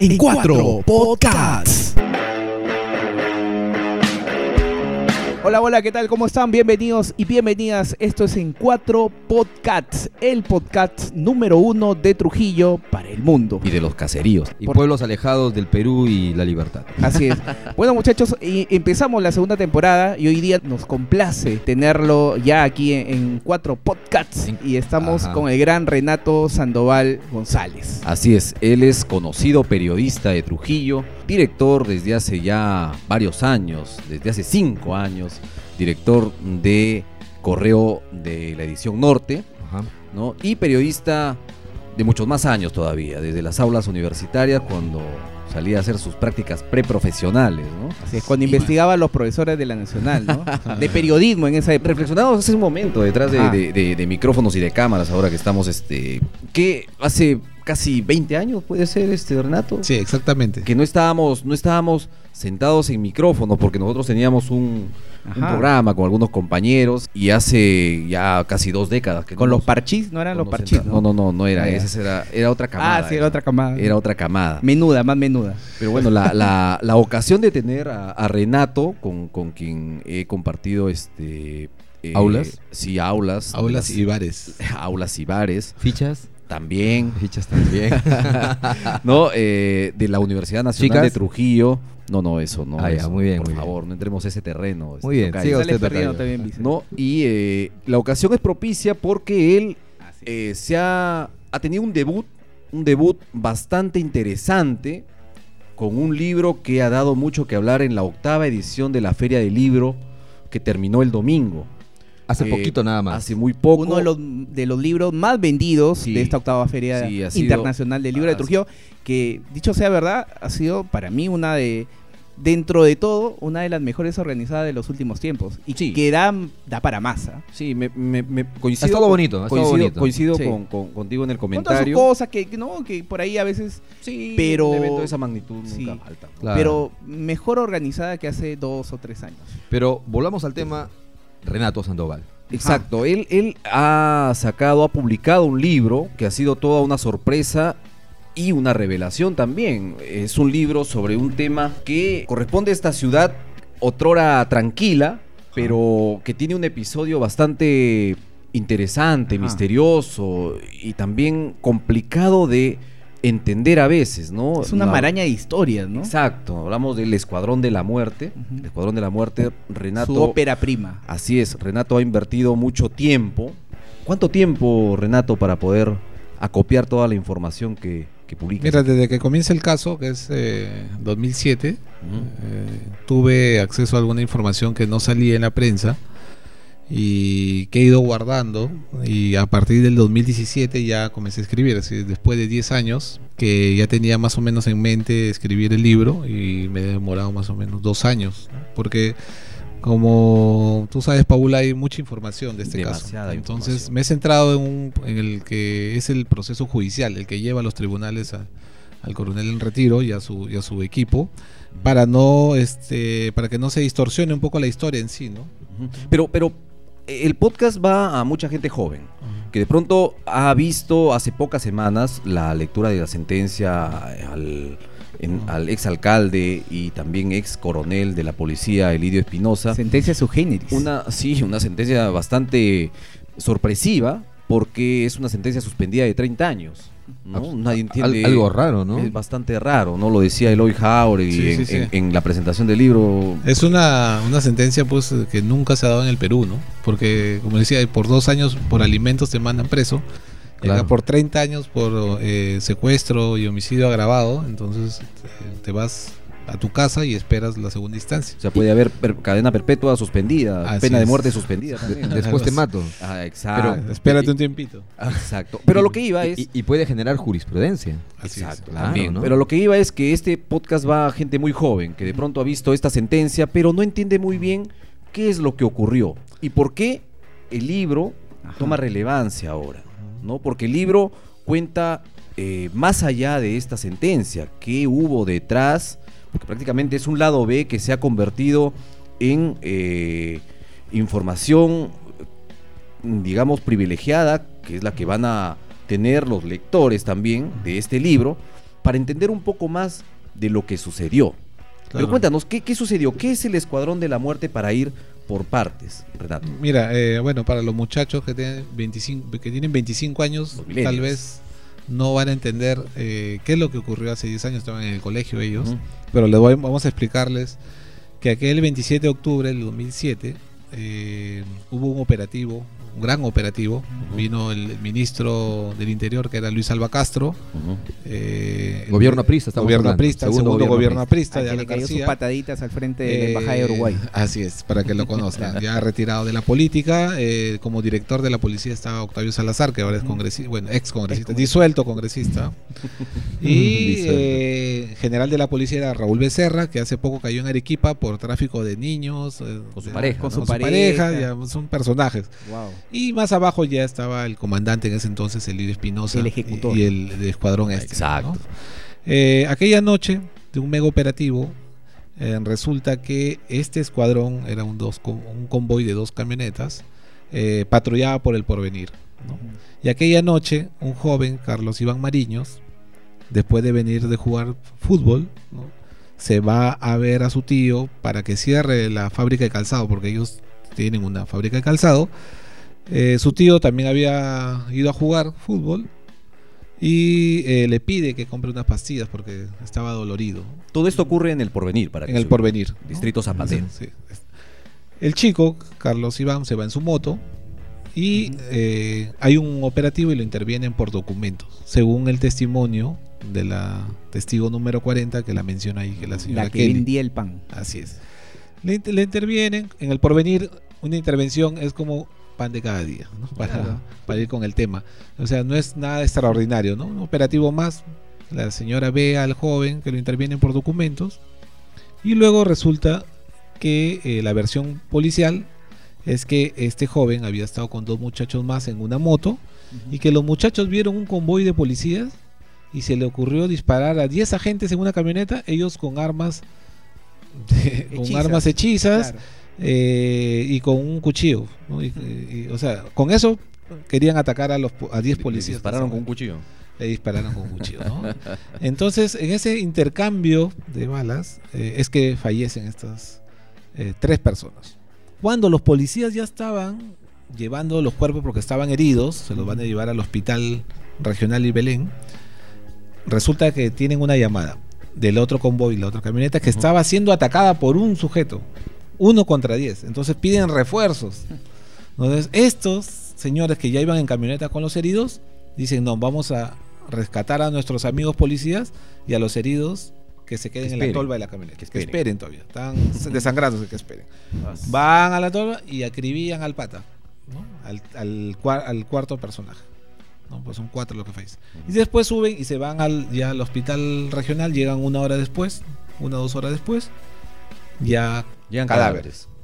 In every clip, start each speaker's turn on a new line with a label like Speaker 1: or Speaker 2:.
Speaker 1: en cuatro podcasts.
Speaker 2: Hola, hola, ¿qué tal? ¿Cómo están? Bienvenidos y bienvenidas. Esto es En Cuatro Podcasts, el podcast número uno de Trujillo para el mundo.
Speaker 3: Y de los caseríos. Y
Speaker 2: Por-
Speaker 3: pueblos alejados del Perú y la libertad.
Speaker 2: Así es. Bueno, muchachos, y empezamos la segunda temporada y hoy día nos complace tenerlo ya aquí en, en Cuatro Podcasts
Speaker 3: En-
Speaker 2: y estamos
Speaker 3: Ajá.
Speaker 2: con el gran Renato Sandoval González.
Speaker 3: Así es, él es conocido periodista de Trujillo, director desde hace ya varios años, desde hace cinco años, director de Correo de la edición Norte, ¿no? Y periodista de muchos más años todavía, desde las aulas universitarias cuando salía a hacer sus prácticas preprofesionales, ¿no?
Speaker 2: Así es, cuando investigaba a los profesores de la Nacional, ¿no? De periodismo en esa época.
Speaker 3: Reflexionamos hace un momento detrás de, de- de- de micrófonos y de cámaras ahora que estamos, este, que hace casi 20 años puede ser, este, Renato,
Speaker 4: Sí, exactamente.
Speaker 3: que no estábamos, no estábamos sentados en micrófonos porque nosotros teníamos un, programa con algunos compañeros y hace ya casi dos décadas que
Speaker 2: Con los parchís, no eran los parchís,
Speaker 3: No, no, no, no era,
Speaker 2: Ah,
Speaker 3: esa era, era otra camada.
Speaker 2: Ah, sí, era otra camada.
Speaker 3: Era otra camada.
Speaker 2: Menuda, más menuda.
Speaker 3: Pero bueno, la, la- la ocasión de tener a, a Renato, con, con quien he compartido este eh,
Speaker 4: ¿Aulas?
Speaker 3: Sí, aulas.
Speaker 4: Aulas
Speaker 3: Las-
Speaker 4: y bares.
Speaker 3: aulas y bares.
Speaker 5: ¿Fichas?
Speaker 3: También.
Speaker 5: Fichas también.
Speaker 3: ¿No? Eh, de la Universidad Nacional
Speaker 5: Chicas.
Speaker 3: de Trujillo. No, no, eso, no.
Speaker 5: Ah, ya,
Speaker 3: eso,
Speaker 5: muy bien,
Speaker 3: Por
Speaker 5: muy bien.
Speaker 3: favor, no entremos a ese terreno. este,
Speaker 5: Muy bien, siga usted,
Speaker 2: también, Vicente.
Speaker 3: ¿No? Y eh, la ocasión es propicia porque él
Speaker 2: es.
Speaker 3: eh, se ha, ha tenido un debut, un debut bastante interesante con un libro que ha dado mucho que hablar en la octava edición de la Feria del Libro que terminó el domingo.
Speaker 5: Hace
Speaker 3: Eh,
Speaker 5: poquito nada más.
Speaker 3: Hace muy poco.
Speaker 2: Uno de los, de los libros más vendidos
Speaker 3: Sí.
Speaker 2: de esta octava feria
Speaker 3: Sí, sido-
Speaker 2: internacional del libro de
Speaker 3: ha
Speaker 2: Trujillo, que dicho sea verdad, ha sido para mí una de, dentro de todo, una de las mejores organizadas de los últimos tiempos. Y
Speaker 3: Sí.
Speaker 2: que da, da para masa.
Speaker 3: Sí, me, me- me- coincido.
Speaker 5: Ha estado
Speaker 3: con-
Speaker 5: bonito, ha
Speaker 3: coincido,
Speaker 5: bonito.
Speaker 3: coincido
Speaker 2: Sí.
Speaker 3: con, con- contigo en el
Speaker 2: Con
Speaker 3: comentario.
Speaker 2: cosas que, que no, que por ahí a veces,
Speaker 3: Sí,
Speaker 2: pero-
Speaker 3: un evento de esa magnitud nunca
Speaker 2: Sí.
Speaker 3: falta. ¿no?
Speaker 5: Claro.
Speaker 2: pero mejor organizada que hace dos o tres años.
Speaker 5: Pero volvamos al tema Renato Sandoval.
Speaker 3: Exacto, él, él ha sacado, ha publicado un libro que ha sido toda una sorpresa y una revelación también. Es un libro sobre un tema que corresponde a esta ciudad otrora tranquila, pero que tiene un episodio bastante interesante,
Speaker 2: Ajá.
Speaker 3: misterioso y también complicado de entender a veces, ¿no?
Speaker 2: Es una
Speaker 3: Una-
Speaker 2: maraña de historias, ¿no?
Speaker 3: Exacto, hablamos del Escuadrón de la Muerte. El Escuadrón de la Muerte, Renato.
Speaker 2: Su ópera prima.
Speaker 3: Así es, Renato ha invertido mucho tiempo. ¿Cuánto tiempo, Renato, para poder acopiar toda la información que, que publica?
Speaker 4: Mira, desde que comienza el caso, que es eh, 2007, eh, tuve acceso a alguna información que no salía en la prensa y que he ido guardando y a partir del 2017 ya comencé a escribir, así, después de 10 años que ya tenía más o menos en mente escribir el libro y me he demorado más o menos dos años, porque como tú sabes Paula hay mucha información de este
Speaker 3: Demasiada
Speaker 4: caso, entonces me he centrado en, un, en el que es el proceso judicial, el que lleva a los tribunales a- al coronel en retiro y a su, y a su equipo para no este para que no se distorsione un poco la historia en sí, ¿no?
Speaker 3: Pero, pero el podcast va a mucha gente joven, que de pronto ha visto hace pocas semanas la lectura de la sentencia al, en- al ex alcalde y también ex coronel de la policía, Elidio Espinosa.
Speaker 2: Sentencia su generis.
Speaker 3: Una, sí, una sentencia bastante sorpresiva, porque es una sentencia suspendida de 30 años. ¿No? Nadie
Speaker 5: Al-
Speaker 3: entiende.
Speaker 5: algo raro, ¿no?
Speaker 3: Es bastante raro, ¿no? Lo decía Eloy Jauregui
Speaker 4: Sí,
Speaker 3: en,
Speaker 4: sí, sí.
Speaker 3: en- en la presentación del libro.
Speaker 4: Es una, una sentencia pues que nunca se ha dado en el Perú, ¿no? Porque como decía, por dos años por alimentos te mandan preso, y acá
Speaker 5: Claro.
Speaker 4: por 30 años por eh, secuestro y homicidio agravado, entonces eh, te vas a tu casa y esperas la segunda instancia.
Speaker 3: O sea, puede haber per- cadena perpetua suspendida,
Speaker 4: Así
Speaker 3: pena de muerte suspendida también.
Speaker 5: Después te mato.
Speaker 3: Ah, exacto.
Speaker 4: Pero espérate un tiempito.
Speaker 3: exacto. Pero lo que iba es.
Speaker 5: Y, y puede generar jurisprudencia.
Speaker 4: Así
Speaker 3: Exacto,
Speaker 5: claro,
Speaker 3: también.
Speaker 5: ¿no?
Speaker 3: Pero lo que iba es que este podcast va a gente muy joven, que de pronto ha visto esta sentencia, pero no entiende muy bien qué es lo que ocurrió y por qué el libro
Speaker 2: Ajá.
Speaker 3: toma relevancia ahora, ¿no? Porque el libro cuenta eh, más allá de esta sentencia, qué hubo detrás, porque prácticamente es un lado B que se ha convertido en eh, información, digamos, privilegiada, que es la que van a tener los lectores también de este libro, para entender un poco más de lo que sucedió. Pero cuéntanos, ¿qué, qué sucedió? ¿Qué es el Escuadrón de la Muerte para ir por partes, Renato?
Speaker 4: Mira, eh, bueno, para los muchachos que tienen 25, que tienen 25 años, tal vez no van a entender eh, qué es lo que ocurrió hace 10 años, estaban en el colegio ellos, pero les voy- vamos a explicarles que aquel 27 de octubre del 2007 eh, hubo un operativo, gran operativo, vino el ministro del Interior que era Luis Alba Castro, eh, el-
Speaker 5: Gobierno aprista, estamos
Speaker 4: gobierno
Speaker 5: hablando.
Speaker 4: aprista,
Speaker 5: Segundo
Speaker 4: segundo
Speaker 5: gobierno
Speaker 4: aprista
Speaker 2: que le cayó sus pataditas al frente de la Embajada de
Speaker 4: Eh,
Speaker 2: Uruguay.
Speaker 4: Así es, para que lo conozcan. ya retirado de la política, eh, como director de la policía estaba Octavio Salazar, que ahora es congresista, bueno, ex congresista, disuelto congresista. y eh, general de la policía era Raúl Becerra, que hace poco cayó en Arequipa por tráfico de niños. eh,
Speaker 3: Con su
Speaker 4: de-
Speaker 3: pareja,
Speaker 2: Con
Speaker 3: ¿no?
Speaker 2: su
Speaker 4: Con su
Speaker 2: pareja.
Speaker 4: pareja, ya son personajes.
Speaker 2: Wow.
Speaker 4: Y más abajo ya estaba el comandante en ese entonces, el líder Espinosa.
Speaker 2: El ejecutor.
Speaker 4: Y, el, el escuadrón este.
Speaker 3: Exacto.
Speaker 4: ¿no? Eh, aquella noche de un mega operativo, eh, resulta que este escuadrón era un, dos, un convoy de dos camionetas, eh, patrullaba por el porvenir. ¿no? Y aquella noche, un joven, Carlos Iván Mariños, después de venir de jugar fútbol, ¿no? se va a ver a su tío para que cierre la fábrica de calzado, porque ellos tienen una fábrica de calzado. Eh, su tío también había ido a jugar fútbol y eh, le pide que compre unas pastillas porque estaba dolorido
Speaker 3: Todo esto ocurre en el porvenir, para que
Speaker 4: en el porvenir. ¿no?
Speaker 3: Distrito Zapatero.
Speaker 4: Sí. El chico, Carlos Iván, se va en su moto y eh, hay un operativo y lo intervienen por documentos, según el testimonio de la testigo número 40 que la menciona ahí, que la señora
Speaker 2: La que
Speaker 4: Kelly.
Speaker 2: vendía el pan.
Speaker 4: Así es. Le intervienen, en el porvenir, una intervención es como pan de cada día, ¿no? para,
Speaker 2: Claro.
Speaker 4: para ir con el tema. O sea, no es nada extraordinario, ¿no? Un operativo más, la señora ve al joven que lo intervienen por documentos y luego resulta que eh, la versión policial es que este joven había estado con dos muchachos más en una moto y que los muchachos vieron un convoy de policías y se le ocurrió disparar a 10 agentes en una camioneta, ellos con armas de- con armas hechizas
Speaker 2: Claro.
Speaker 4: Eh, y con un cuchillo, ¿no? Y- y- o sea, con eso querían atacar a los a 10
Speaker 3: Le- le
Speaker 4: policías.
Speaker 3: dispararon con un cuchillo.
Speaker 4: Le dispararon con un cuchillo, ¿no? Entonces, en ese intercambio de balas eh, es que fallecen estas eh, tres personas. Cuando los policías ya estaban llevando los cuerpos porque estaban heridos, se los van a llevar al hospital regional y Belén, resulta que tienen una llamada del otro convoy, la otra camioneta, que estaba siendo atacada por un sujeto, uno contra diez. Entonces piden refuerzos. Entonces, estos señores que ya iban en camioneta con los heridos, dicen, no, vamos a rescatar a nuestros amigos policías y a los heridos que se queden
Speaker 3: Que
Speaker 4: en la
Speaker 3: esperen.
Speaker 4: tolva de la camioneta.
Speaker 3: Que
Speaker 4: Que esperen,
Speaker 3: esperen.
Speaker 4: todavía. Están desangrándose, que esperen. Van a la tolva y acribillan al pata, ¿no? al, al al cuarto personaje. ¿no? Pues son cuatro los que fallecen. Y después suben y se van al, ya al hospital regional, llegan una hora después, una o dos horas después, ya
Speaker 3: Llegan
Speaker 4: cadáveres.
Speaker 3: cadáveres.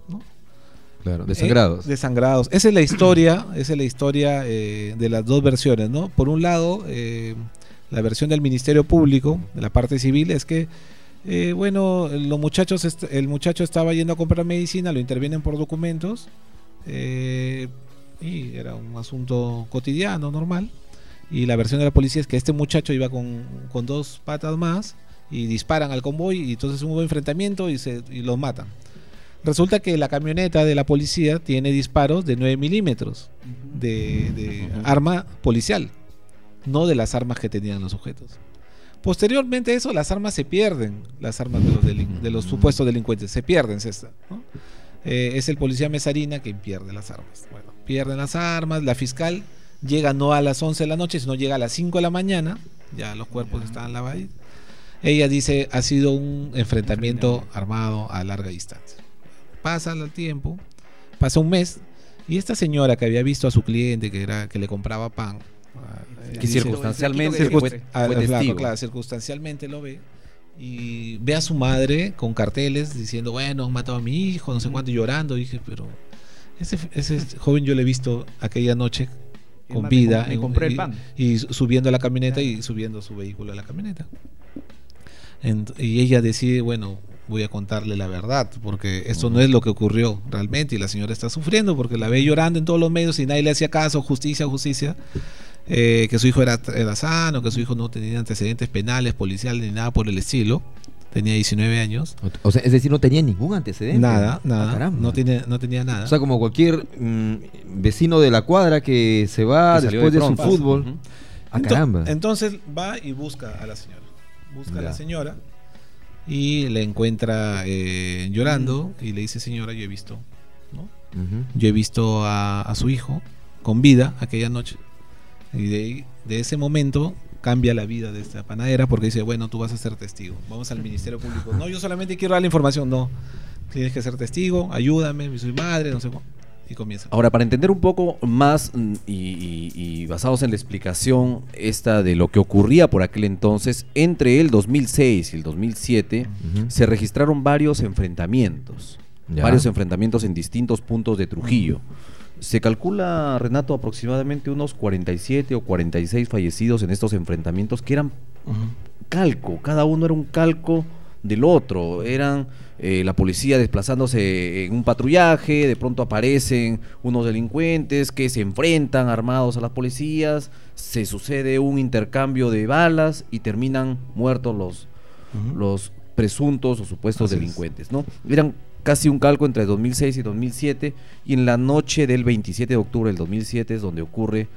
Speaker 5: Claro, desangrados.
Speaker 4: eh, desangrados. Esa es la historia, esa es la historia eh, de las dos versiones, ¿no? Por un lado, eh, la versión del Ministerio Público, de la parte civil, es que, eh, bueno, los muchachos, el muchacho estaba yendo a comprar medicina, lo intervienen por documentos, eh, y era un asunto cotidiano, normal. Y la versión de la policía es que este muchacho iba con, con dos patas más y disparan al convoy y entonces hubo enfrentamiento y, se, y los matan. Resulta que la camioneta de la policía tiene disparos de 9 milímetros de, arma policial, no de las armas que tenían los sujetos. Posteriormente a eso, las armas se pierden, las armas de los, delin- de los supuestos delincuentes, se pierden, César, ¿no? Eh, es el policía Mesarina quien pierde las armas. Bueno, pierden las armas, la fiscal llega no a las 11 de la noche, sino llega a las 5 de la mañana, ya los cuerpos están lavados. Ella dice, ha sido un enfrentamiento armado a larga distancia. Pasa el tiempo, pasa un mes, y esta señora que había visto a su cliente que era que le compraba pan, eh,
Speaker 3: Que
Speaker 4: dice-
Speaker 3: circunstancialmente fue,
Speaker 4: Ah,
Speaker 3: fue
Speaker 4: claro, circunstancialmente lo ve y ve a su madre con carteles diciendo, bueno, han matado a mi hijo, no sé cuánto, llorando. Y dije, pero ese, ese joven yo le he visto aquella noche con
Speaker 2: me
Speaker 4: vida
Speaker 2: me
Speaker 4: en-
Speaker 2: compré el
Speaker 4: y,
Speaker 2: pan.
Speaker 4: y subiendo a la camioneta
Speaker 2: Claro.
Speaker 4: y subiendo su vehículo a la camioneta. Y ella decide, bueno, voy a contarle la verdad, porque esto no es lo que ocurrió realmente y la señora está sufriendo porque la ve llorando en todos los medios y nadie le hacía caso, justicia, justicia. eh, que su hijo era, era sano, que su hijo no tenía antecedentes penales, policiales ni nada por el estilo. Tenía 19 años.
Speaker 5: O sea, es decir, no tenía ningún antecedente.
Speaker 4: Nada,
Speaker 5: Ah,
Speaker 4: nada.
Speaker 5: caramba.
Speaker 4: no, tiene, no tenía nada.
Speaker 5: O sea, como cualquier mm, vecino de la cuadra que se va
Speaker 3: Que
Speaker 5: después
Speaker 3: de
Speaker 5: de, su fútbol. Ah,
Speaker 4: Ento-
Speaker 5: caramba.
Speaker 4: Entonces va y busca a la señora. Busca a la señora y le encuentra eh, llorando y le dice, señora, yo he visto, ¿no? Yo he visto a, a su hijo con vida aquella noche. Y de, de ese momento cambia la vida de esta panadera porque dice, bueno, tú vas a ser testigo. Vamos al Ministerio Público. No, yo solamente quiero dar la información. No, tienes que ser testigo, ayúdame, soy madre, no sé cómo. Y comienza.
Speaker 3: Ahora, para entender un poco más mm, y, y- y basados en la explicación esta de lo que ocurría por aquel entonces, entre el 2006 y el 2007
Speaker 5: Ujú.
Speaker 3: se registraron varios enfrentamientos,
Speaker 5: Ya.
Speaker 3: varios enfrentamientos en distintos puntos de Trujillo. Se calcula, Renato, aproximadamente unos 47 o 46 fallecidos en estos enfrentamientos que eran calco, cada uno era un calco del otro, eran eh, la policía desplazándose en un patrullaje, de pronto aparecen unos delincuentes que se enfrentan armados a las policías, se sucede un intercambio de balas y terminan muertos los, los presuntos o supuestos
Speaker 4: Así es.
Speaker 3: delincuentes, ¿no? Eran casi un calco entre 2006 y 2007 y en la noche del 27 de octubre del 2007 es donde ocurre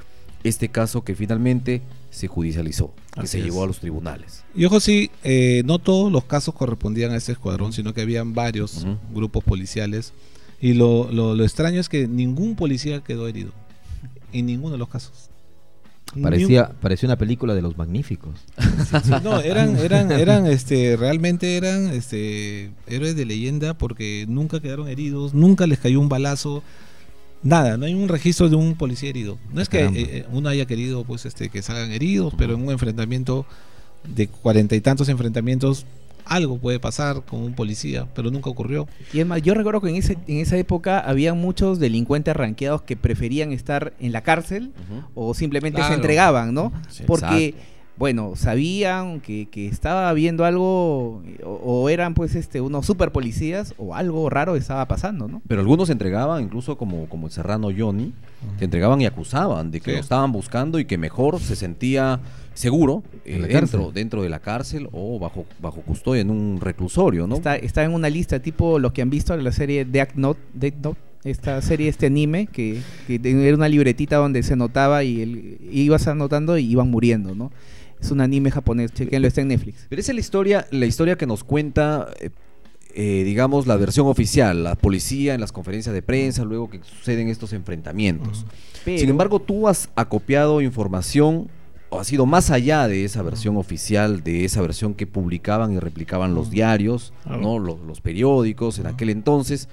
Speaker 3: este caso que finalmente se judicializó, que
Speaker 4: Así
Speaker 3: se
Speaker 4: es.
Speaker 3: llevó a los tribunales.
Speaker 4: Y ojo, sí, eh, no todos los casos correspondían a este escuadrón, sino que habían varios grupos policiales. Y lo, lo- lo extraño es que ningún policía quedó herido. En ninguno de los casos. Un-
Speaker 5: Parecía, parecía una película de los magníficos.
Speaker 4: Sí, no, eran, eran, eran, este, realmente eran, este, héroes de leyenda porque nunca quedaron heridos, nunca les cayó un balazo, nada, no hay un registro de un policía herido. No es que eh, eh, uno haya querido, pues, este, que salgan heridos, pero en un enfrentamiento de cuarenta y tantos enfrentamientos, algo puede pasar con un policía, pero nunca ocurrió.
Speaker 2: Y es más, yo recuerdo que en, ese, en esa época había muchos delincuentes ranqueados que preferían estar en la cárcel o simplemente
Speaker 4: Claro.
Speaker 2: se entregaban, ¿no?
Speaker 3: Sí,
Speaker 2: Porque,
Speaker 3: exacto.
Speaker 2: Bueno, sabían que, que estaba habiendo algo o, o eran pues este unos super policías o algo raro estaba pasando, ¿no?
Speaker 3: Pero algunos se entregaban, incluso como, como el serrano Johnny, se entregaban y acusaban de que
Speaker 4: Sí.
Speaker 3: lo estaban buscando y que mejor se sentía seguro eh, dentro, dentro de la cárcel o bajo, bajo custodia en un reclusorio, ¿no?
Speaker 2: Está, está en una lista tipo lo que han visto en la serie Death Note, Death Note, esta serie, este anime, que, que era una libretita donde se notaba y el, ibas anotando y iban muriendo, ¿no? Es un anime japonés, chequenlo, está en Netflix.
Speaker 3: Pero esa es la historia, la historia que nos cuenta, eh, eh, digamos, la versión oficial, la policía en las conferencias de prensa, luego que suceden estos enfrentamientos.
Speaker 2: Pero-
Speaker 3: Sin embargo, tú has acopiado información o has ido más allá de esa versión oficial, de esa versión que publicaban y replicaban los diarios. ¿no? los, los periódicos en aquel entonces,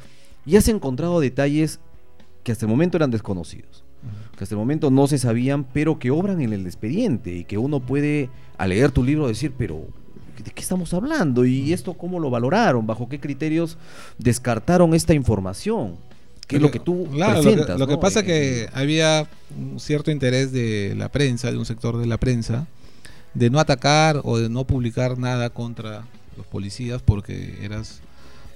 Speaker 3: y has encontrado detalles que hasta el momento eran desconocidos, que hasta el momento no se sabían, pero que obran en el expediente y que uno puede, al leer tu libro, decir, pero ¿de qué estamos hablando? ¿Y esto cómo lo valoraron? ¿Bajo qué criterios descartaron esta información? ¿Qué es lo que tú
Speaker 4: Claro, lo que-
Speaker 3: presentas?
Speaker 4: lo que, pasa
Speaker 3: En-
Speaker 4: que había un cierto interés de la prensa, de un sector de la prensa, de no atacar o de no publicar nada contra los policías porque eras,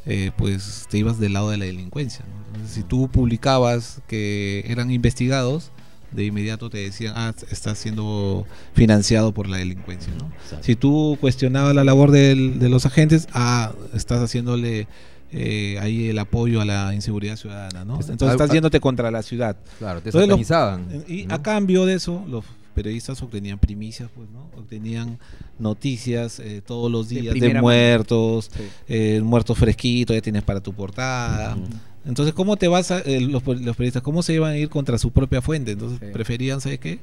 Speaker 4: eh, pues, te ibas del lado de la delincuencia. ¿no? Entonces, si tú publicabas que eran investigados, de inmediato te decían, ah, estás siendo financiado por la delincuencia. Si tú cuestionabas la labor del- de los agentes, ah, estás haciéndole eh, ahí el apoyo a la inseguridad ciudadana, ¿no? Entonces estás yéndote contra la ciudad.
Speaker 5: Claro, te
Speaker 4: Entonces, los-. Y
Speaker 5: ¿no?
Speaker 4: a cambio de eso, los periodistas obtenían primicias, pues, ¿no? Obtenían noticias eh, todos los
Speaker 2: De
Speaker 4: días de,
Speaker 2: mano.
Speaker 4: muertos,
Speaker 2: Sí.
Speaker 4: eh, muertos fresquitos, ya tienes para tu portada. Entonces, ¿cómo te vas a, eh, los, los periodistas, cómo se iban a ir contra su propia fuente? Entonces,
Speaker 2: Sí.
Speaker 4: preferían, ¿sabes qué?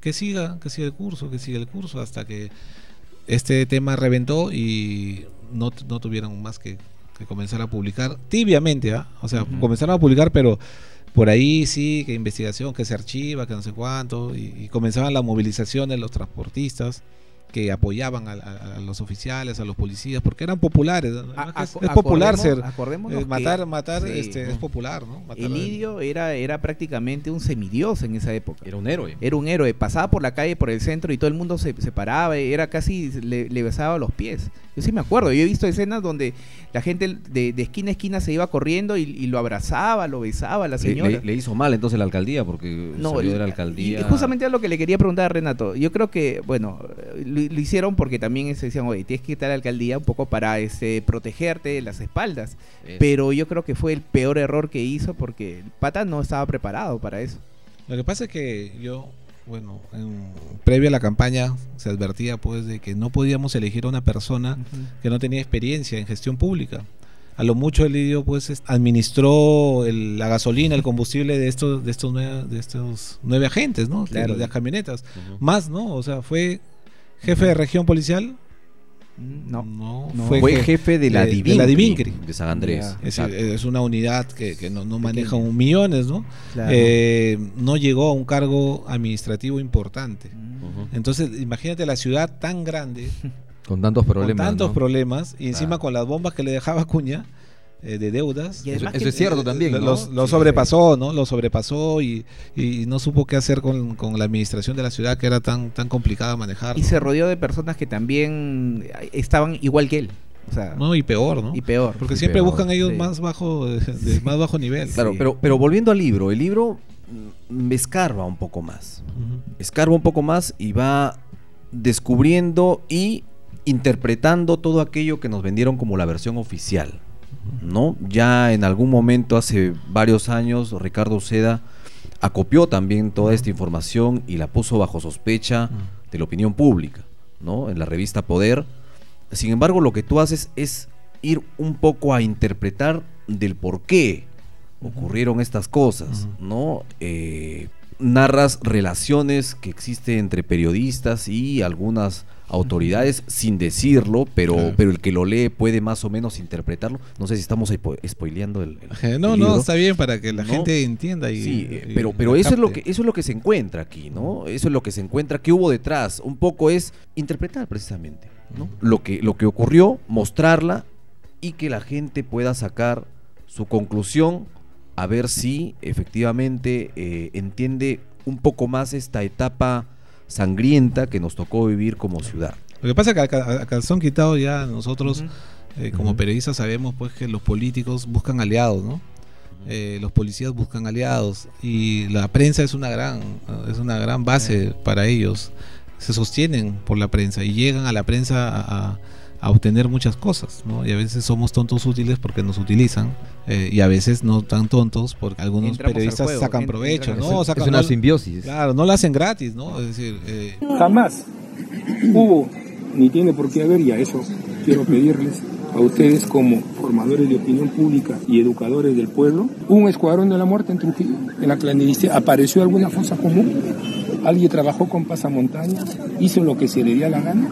Speaker 4: Que siga, que siga el curso, que siga el curso, hasta que este tema reventó y no, no tuvieron más que, que comenzar a publicar tibiamente, ¿ah? O sea, comenzaron a publicar, pero por ahí sí, que investigación, que se archiva, que no sé cuánto, y, y comenzaban la movilización de los transportistas que apoyaban a, a- a los oficiales, a los policías, porque eran populares. ¿no?
Speaker 2: A-
Speaker 4: es, popular ser.
Speaker 2: acordémonos
Speaker 4: eh,
Speaker 2: que-
Speaker 4: matar, matar,
Speaker 2: sí,
Speaker 4: este,
Speaker 2: ¿no?
Speaker 4: es popular, ¿no? Matar
Speaker 2: Elidio era, era prácticamente un semidios en esa época.
Speaker 3: Era un héroe.
Speaker 2: Era un héroe, pasaba por la calle, por el centro y todo el mundo se, se paraba, era casi, le, le besaba los pies. Yo sí me acuerdo, yo he visto escenas donde la gente de, de esquina a esquina se iba corriendo y, y lo abrazaba, lo besaba a la
Speaker 3: Le,
Speaker 2: señora.
Speaker 3: le- le hizo mal entonces la alcaldía porque salió de la alcaldía.
Speaker 2: Y justamente es lo que le quería preguntar a Renato. Yo creo que, bueno, lo, lo hicieron porque también se decían, oye, tienes que quitar a la alcaldía un poco para este, protegerte de las espaldas. Pero yo creo que fue el peor error que hizo porque el pata no estaba preparado para eso.
Speaker 4: Lo que pasa es que yo, bueno, en- previo a la campaña se advertía pues de que no podíamos elegir a una persona que no tenía experiencia en gestión pública. A lo mucho el idioma pues es- administró el- la gasolina, el combustible de estos de estos nueve, de estos nueve agentes, ¿no? De-
Speaker 2: Claro.
Speaker 4: De, las camionetas. Más, ¿no? O sea, fue jefe de región policial.
Speaker 2: Mm, No.
Speaker 4: no,
Speaker 2: No.
Speaker 4: fue,
Speaker 3: Fue
Speaker 4: je-
Speaker 3: jefe de la
Speaker 4: de- de
Speaker 3: Divincri.
Speaker 4: la Divincri.
Speaker 3: De San Andrés.
Speaker 2: Ya.
Speaker 4: es, es una unidad que, que no, no maneja un millones, ¿no?
Speaker 2: Claro.
Speaker 4: Eh, no llegó a un cargo administrativo importante.
Speaker 2: Mm.
Speaker 4: Entonces, imagínate la ciudad tan grande,
Speaker 5: Con tantos problemas.
Speaker 4: con tantos
Speaker 5: ¿no?
Speaker 4: problemas, y encima con las bombas que le dejaba Cuña eh, de deudas.
Speaker 2: Y
Speaker 5: Eso, es cierto también.
Speaker 4: Lo-
Speaker 5: ¿no?
Speaker 4: Los, lo
Speaker 5: Sí,
Speaker 4: sobrepasó, ¿no? Lo sobrepasó y, y no supo qué hacer con, con la administración de la ciudad que era tan, tan complicada manejar.
Speaker 2: Y
Speaker 4: ¿no?
Speaker 2: se rodeó de personas que también estaban igual que él. O sea,
Speaker 4: No, y peor, ¿no?
Speaker 2: y peor.
Speaker 4: Porque
Speaker 3: Y
Speaker 4: siempre
Speaker 3: peor,
Speaker 4: buscan ellos
Speaker 2: sí.
Speaker 4: más bajo, de, de más bajo nivel.
Speaker 3: Claro,
Speaker 2: Sí.
Speaker 3: pero, pero volviendo al libro, el libro me escarba un poco más.
Speaker 4: Ujú.
Speaker 3: Escarba un poco más y va descubriendo y interpretando todo aquello que nos vendieron como la versión oficial. ¿No? Ya en algún momento, hace varios años, Ricardo Uceda acopió también toda esta información y la puso bajo sospecha de la opinión pública, ¿no? En la revista Poder. Sin embargo, lo que tú haces es ir un poco a interpretar del por qué ocurrieron estas cosas, ¿no? Eh, narras relaciones que existen entre periodistas y algunas autoridades sin decirlo, pero,
Speaker 4: Claro.
Speaker 3: pero el que lo lee puede más o menos interpretarlo. No sé si estamos spo- spoileando el, el-
Speaker 4: No,
Speaker 3: el
Speaker 4: no, está bien para que la
Speaker 3: No.
Speaker 4: gente entienda y,
Speaker 3: Sí, eh,
Speaker 4: y
Speaker 3: pero, pero eso es lo que eso es lo que se encuentra aquí, ¿no? Eso es lo que se encuentra, que hubo detrás. Un poco es interpretar precisamente, ¿no? Lo que, lo que ocurrió, mostrarla y que la gente pueda sacar su conclusión a ver si efectivamente eh, entiende un poco más esta etapa sangrienta que nos tocó vivir como ciudad.
Speaker 4: Lo que pasa es que a, ca- a calzón quitado ya nosotros eh, como periodistas sabemos pues que los políticos buscan aliados, ¿no? Eh, los policías buscan aliados y la prensa es una gran es una gran base para ellos. Se sostienen por la prensa y llegan a la prensa a, a- obtener muchas cosas, ¿no? Y a veces somos tontos útiles porque nos utilizan eh, y a veces no tan tontos porque algunos
Speaker 2: Entramos
Speaker 4: periodistas
Speaker 2: juego,
Speaker 4: sacan provecho, ¿no?
Speaker 5: Es,
Speaker 4: Sacan-
Speaker 5: es una
Speaker 4: no-
Speaker 5: simbiosis.
Speaker 4: Claro, no lo hacen gratis, ¿no? Es decir, eh,
Speaker 6: Jamás hubo, ni tiene por qué haber, y a eso quiero pedirles a ustedes como formadores de opinión pública y educadores del pueblo, un escuadrón de la muerte en Trujillo, en la clandestinidad. ¿Apareció alguna fosa común? ¿Alguien trabajó con pasamontañas? ¿Hizo lo que se le dio la gana?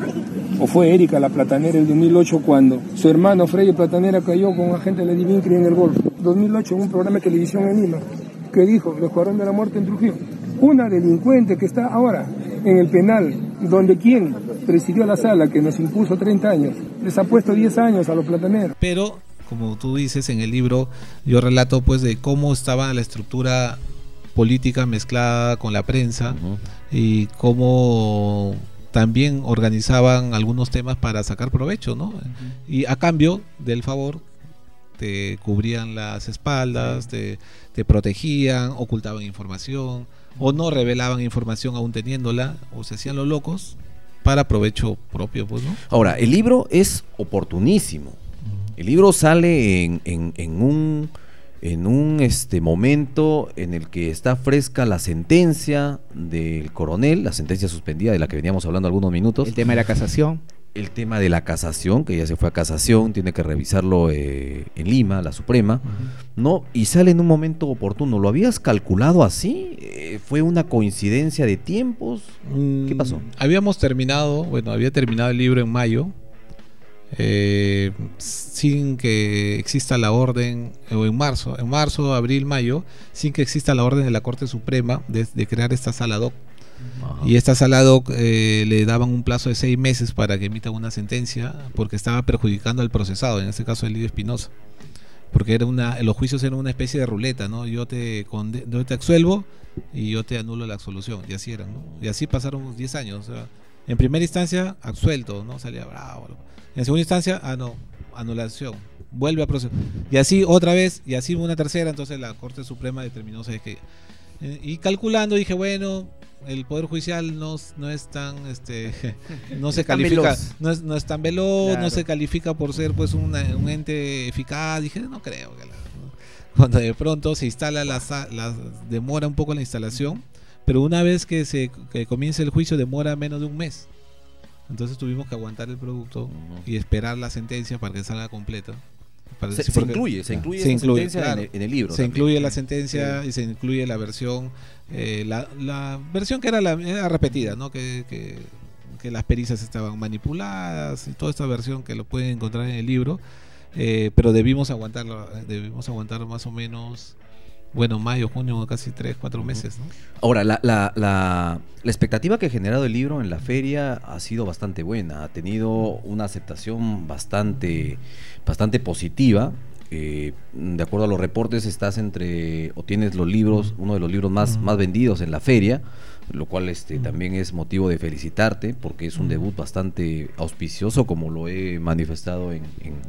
Speaker 6: ¿O fue Erika la platanera en 2008 cuando su hermano Freddy Platanera cayó con un agente de la Divincri en el Golfo? 2008 en un programa de televisión en Lima. ¿Qué dijo? El escuadrón de la muerte en Trujillo. Una delincuente que está ahora en el penal, donde quien presidió la sala que nos impuso 30 años, les ha puesto 10 años a los plataneros.
Speaker 4: pero como tú dices en el libro, yo relato pues de cómo estaba la estructura política mezclada con la prensa y cómo también organizaban algunos temas para sacar provecho, ¿no? Y a cambio del favor te cubrían las espaldas, te, te protegían, ocultaban información o no revelaban información aún teniéndola o se hacían los locos para provecho propio, pues, ¿no?
Speaker 3: Ahora, el libro es oportunísimo. El libro sale en, en- en un, en un este, momento en el que está fresca la sentencia del coronel, la sentencia suspendida de la que veníamos hablando algunos minutos.
Speaker 2: El tema de la casación.
Speaker 3: El tema de la casación, que ya se fue a casación, tiene que revisarlo eh, en Lima, la Suprema, ¿no? Y sale en un momento oportuno. ¿Lo habías calculado así? Eh, ¿Fue una coincidencia de tiempos? ¿Qué pasó?
Speaker 4: Mm, Habíamos terminado, bueno, había terminado el libro en mayo, eh, sin que exista la orden, o en marzo, en marzo, abril, mayo, sin que exista la orden de la Corte Suprema de, de crear esta sala DOC. Y esta sala doc eh, le daban un plazo de seis meses para que emita una sentencia porque estaba perjudicando al procesado, en este caso el Lidio Espinosa. Porque era una, los juicios eran una especie de ruleta, ¿no? Yo te, conde- yo te absuelvo y yo te anulo la absolución. Y así eran, ¿no? Y así pasaron 10 años. o sea, en primera instancia, absuelto, ¿no? Salía bravo. En segunda instancia, ah, no, anulación. Vuelve a proceder. Y así otra vez, y así una tercera. Entonces la Corte Suprema determinó, ¿sabes qué? Eh, Y calculando dije, bueno, el Poder Judicial no, no es tan, este, no se califica, no es, no es tan veloz,
Speaker 2: Claro.
Speaker 4: no se califica por ser pues una- un ente eficaz. Dije, no creo que la- cuando de pronto se instala la, la- demora un poco la instalación, pero una vez que se que comience el juicio demora menos de un mes. Entonces tuvimos que aguantar el producto y esperar la sentencia para que salga completa. Para-
Speaker 3: Se, incluye, se incluye
Speaker 4: Se
Speaker 3: sentencia
Speaker 4: claro.
Speaker 3: en, el, en el libro.
Speaker 4: se
Speaker 3: también.
Speaker 4: incluye la sentencia y se incluye la versión, eh, la, la versión que era la era repetida, ¿no? Que, que, que las pericias estaban manipuladas y toda esta versión que lo pueden encontrar en el libro, eh, pero debimos aguantarlo, debimos aguantar más o menos, bueno, mayo, junio, casi tres, cuatro meses, ¿no?
Speaker 3: Ahora, la, la, la, la expectativa que ha generado el libro en la feria ha sido bastante buena, ha tenido una aceptación bastante, bastante positiva. Eh, de acuerdo a los reportes, estás entre, o tienes los libros, uno de los libros más, más vendidos en la feria, lo cual este, también es motivo de felicitarte, porque es un debut bastante auspicioso, como lo he manifestado en, en-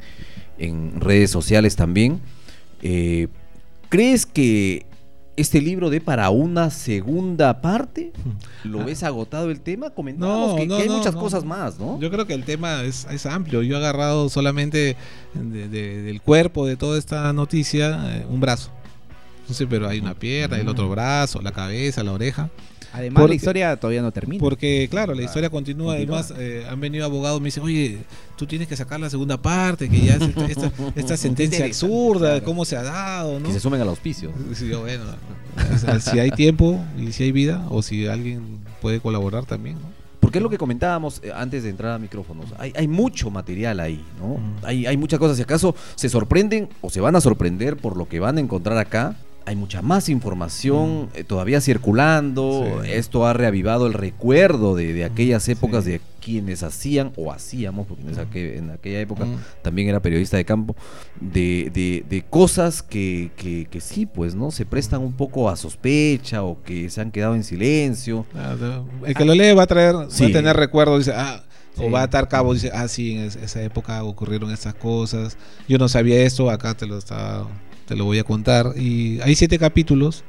Speaker 3: en redes sociales también. Eh, ¿Crees que este libro dé para una segunda parte? ¿Lo ves agotado el tema? Comentábamos
Speaker 4: No,
Speaker 3: que,
Speaker 4: no,
Speaker 3: que hay
Speaker 4: no,
Speaker 3: muchas cosas más, ¿no?
Speaker 4: Yo creo que el tema es, es amplio. Yo he agarrado solamente de- de- del cuerpo de toda esta noticia eh, un brazo. No sé, pero hay una pierna, el otro brazo, la cabeza, la oreja.
Speaker 2: Además,
Speaker 4: Porque-
Speaker 2: la historia todavía no termina.
Speaker 4: Porque, claro, la historia continúa.
Speaker 2: Continúa.
Speaker 4: Además, eh, han venido abogados, me dicen, oye, tú tienes que sacar la segunda parte, que ya es esta, esta- esta sentencia absurda,
Speaker 2: claro.
Speaker 4: cómo se ha dado, ¿no?
Speaker 3: Que se sumen al auspicio.
Speaker 4: Sí, bueno, si hay tiempo y si hay vida, o si alguien puede colaborar también, ¿no?
Speaker 3: Porque es lo que comentábamos eh, antes de entrar a micrófonos. Hay, hay mucho material ahí, ¿no?
Speaker 4: Mm.
Speaker 3: Hay, hay muchas cosas. Si acaso se sorprenden o se van a sorprender por lo que van a encontrar acá, hay mucha más información eh, todavía circulando.
Speaker 4: Mm. Sí.
Speaker 3: Esto ha reavivado el recuerdo de, de aquellas épocas
Speaker 4: Sí.
Speaker 3: de quienes hacían o hacíamos, porque en, en aquella época
Speaker 4: Mm.
Speaker 3: también era periodista de campo, de, de- de cosas que, que, que sí, pues, ¿no? Se prestan un poco a sospecha o que se han quedado en silencio.
Speaker 4: Ah, El que lo lee va a traer, va a tener recuerdos, dice, ah,
Speaker 2: Sí.
Speaker 4: o va a atar cabo, dice, ah, sí, en es- esa época ocurrieron estas cosas. Yo no sabía esto, acá te lo está, te lo voy a contar. Y hay siete capítulos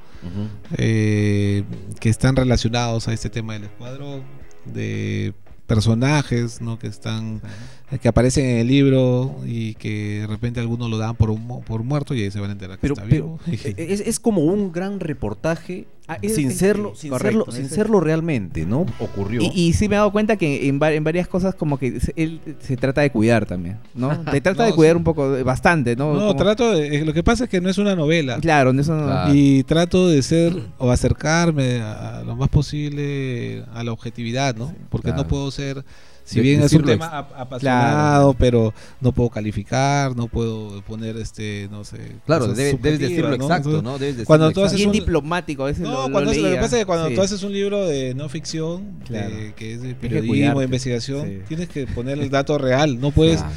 Speaker 4: eh, que están relacionados a este tema del escuadrón, de personajes, ¿no? Que están, que aparecen en el libro y que de repente algunos lo dan por un por muerto y ahí se van a enterar que
Speaker 3: Pero,
Speaker 4: está
Speaker 3: pero
Speaker 4: vivo.
Speaker 3: eh, es, es como un gran reportaje
Speaker 2: Ah, es-
Speaker 3: sin
Speaker 2: es-
Speaker 3: serlo, sin
Speaker 2: correcto,
Speaker 3: serlo, sin serlo realmente, ¿no? Ocurrió.
Speaker 2: Y, y sí me he dado cuenta que en, en varias cosas como que se- él se trata de cuidar también, ¿no? Te trata de
Speaker 4: No,
Speaker 2: cuidar
Speaker 4: sí.
Speaker 2: un poco, de- bastante, ¿no?
Speaker 4: no,
Speaker 2: Como-
Speaker 4: trato de, eh, lo que pasa es que no es una novela.
Speaker 2: Claro, en eso no-
Speaker 3: Claro.
Speaker 4: Y trato de ser o acercarme a, a lo más posible a la objetividad, ¿no? Porque
Speaker 3: claro.
Speaker 4: no puedo ser, si
Speaker 3: De-
Speaker 4: bien es un tema ap- apasionado, pero no puedo calificar, no puedo poner este, no sé.
Speaker 3: claro, debe- debes decirlo
Speaker 4: ¿no?
Speaker 3: exacto, ¿no? Debes decirlo
Speaker 4: cuando tú haces
Speaker 2: bien
Speaker 4: un-
Speaker 2: diplomático, a veces
Speaker 4: No,
Speaker 2: lo, lo
Speaker 4: cuando, lo que pasa es que cuando
Speaker 2: Sí.
Speaker 4: tú haces un libro de no ficción,
Speaker 2: Claro.
Speaker 4: de- que es de periodismo, de investigación,
Speaker 2: Sí.
Speaker 4: tienes que poner el dato real, no puedes
Speaker 3: Claro.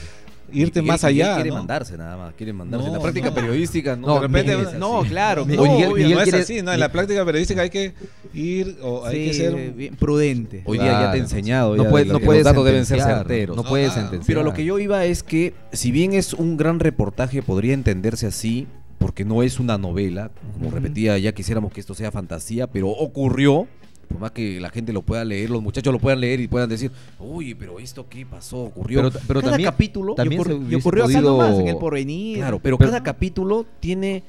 Speaker 4: Irte más allá.
Speaker 3: quiere
Speaker 4: ¿no?
Speaker 3: mandarse nada más, quiere mandarse. en la práctica
Speaker 4: no.
Speaker 3: periodística, no,
Speaker 4: No, de repente-.
Speaker 2: No, claro.
Speaker 4: No,
Speaker 2: obvio,
Speaker 3: Miguel
Speaker 4: no es así, no, en la práctica periodística hay que ir o hay
Speaker 2: sí,
Speaker 4: que ser
Speaker 2: bien prudente.
Speaker 3: Hoy día ya te he enseñado.
Speaker 5: No puede-
Speaker 3: de
Speaker 5: no
Speaker 3: que
Speaker 5: puedes
Speaker 3: los datos deben ser certeros.
Speaker 5: No puedes sentenciar.
Speaker 3: Pero lo que yo iba es que, si bien es un gran reportaje, podría entenderse así, porque no es una novela, como repetía, ya quisiéramos que esto sea fantasía, pero ocurrió, por más que la gente lo pueda leer, los muchachos lo puedan leer y puedan decir, uy, pero esto qué pasó, ocurrió.
Speaker 5: Pero- pero
Speaker 3: cada
Speaker 5: también-
Speaker 3: capítulo,
Speaker 5: también
Speaker 3: y ocurri-
Speaker 5: se
Speaker 3: y ocurrió Acá
Speaker 2: nomás, en el porvenir.
Speaker 3: Claro, pero,
Speaker 5: Pero-
Speaker 3: cada capítulo tiene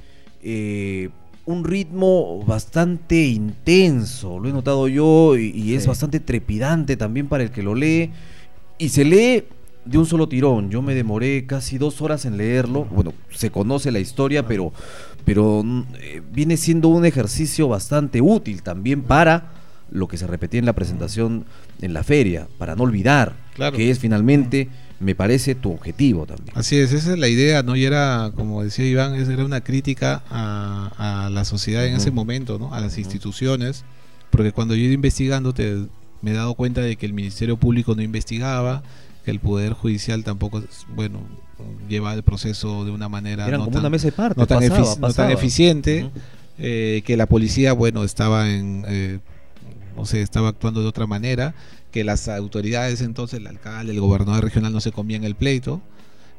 Speaker 3: eh, un ritmo bastante intenso, lo he notado yo, y, y es
Speaker 2: Sí.
Speaker 3: bastante trepidante también para el que lo lee. Y se lee de un solo tirón. Yo me demoré casi dos horas en leerlo. Bueno, se conoce la historia, pero, pero mm, eh, viene siendo un ejercicio bastante útil también para lo que se repetía en la presentación en la feria, para no olvidar,
Speaker 4: Claro.
Speaker 3: que es finalmente, me parece, tu objetivo también.
Speaker 4: Así es, esa es la idea, ¿no? Y era, como decía Iván, era una crítica a, a la sociedad en ese momento, ¿no? A las instituciones, porque cuando yo he ido investigando te- me he dado cuenta de que el Ministerio Público no investigaba, que el Poder Judicial tampoco, bueno, lleva el proceso de una manera
Speaker 3: Eran
Speaker 4: no
Speaker 3: como
Speaker 4: tan-
Speaker 3: una mesa de parte.
Speaker 4: no tan,
Speaker 3: pasaba,
Speaker 4: no tan eficiente, eh, que la policía, bueno, estaba en, eh, no sé, estaba actuando de otra manera, que las autoridades entonces, el alcalde, el gobernador regional no se comían el pleito,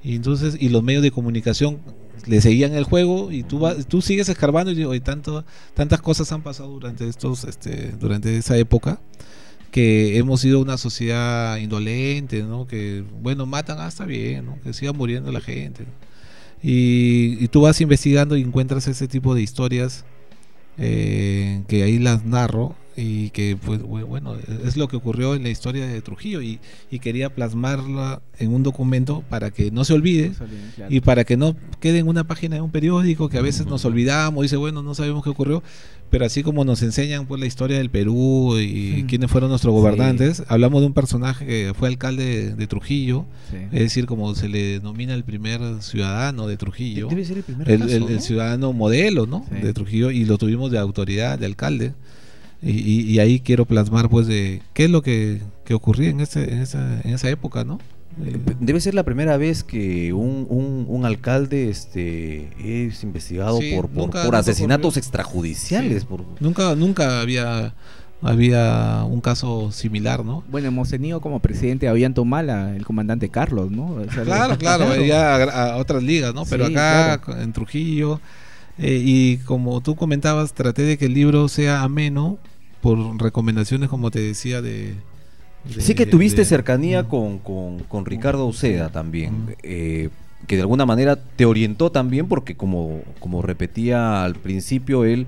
Speaker 4: y entonces, y los medios de comunicación le seguían el juego, y tú vas, tú sigues escarbando y digo, "Oye, tanto, tantas cosas han pasado durante estos, este, durante esa época que hemos sido una sociedad indolente, ¿no? Que, bueno, matan hasta bien, ¿no? Que siga muriendo la gente. Y, y tú vas investigando y encuentras ese tipo de historias eh, que ahí las narro y que, pues, bu- bueno, es lo que ocurrió en la historia de Trujillo y, y quería plasmarla en un documento para que no se olvide
Speaker 2: Claro.
Speaker 4: y para que no quede en una página de un periódico que a veces nos olvidamos, dice, bueno, no sabemos qué ocurrió, pero así como nos enseñan pues la historia del Perú y
Speaker 2: Mm.
Speaker 4: quiénes fueron nuestros
Speaker 2: Sí.
Speaker 4: gobernantes, hablamos de un personaje que fue alcalde de, de Trujillo,
Speaker 2: Sí.
Speaker 4: es decir, como se le denomina el primer ciudadano de Trujillo,
Speaker 3: Debe ser el primer
Speaker 4: el,
Speaker 3: caso,
Speaker 4: el-
Speaker 3: ¿no?
Speaker 4: el ciudadano modelo, ¿no?
Speaker 2: Sí.
Speaker 4: De Trujillo y lo tuvimos de autoridad, de alcalde. Y, y- y ahí quiero plasmar pues de qué es lo que, que ocurría en, ese, en, esa, en esa época, ¿no? Eh,
Speaker 3: Debe ser la primera vez que un, un- un alcalde este, es investigado
Speaker 4: Sí,
Speaker 3: por, por,
Speaker 4: nunca-
Speaker 3: por
Speaker 4: nunca
Speaker 3: asesinatos
Speaker 4: ocurrió.
Speaker 3: extrajudiciales.
Speaker 4: Sí.
Speaker 3: por-
Speaker 4: Nunca, nunca había, había un caso similar, ¿no?
Speaker 2: Bueno, hemos tenido como presidente a Ollantumala, el comandante Carlos, ¿no? O sea,
Speaker 4: Claro, claro, ya a, a otras ligas, ¿no? Pero
Speaker 2: Sí,
Speaker 4: acá,
Speaker 2: claro.
Speaker 4: en Trujillo, eh, y como tú comentabas, traté de que el libro sea ameno por recomendaciones, como te decía, de... de-
Speaker 3: Sí que tuviste
Speaker 4: de-
Speaker 3: cercanía
Speaker 4: Mm.
Speaker 3: con, con- con Ricardo Uceda también,
Speaker 4: Mm.
Speaker 3: eh, que de alguna manera te orientó también porque como, como repetía al principio, él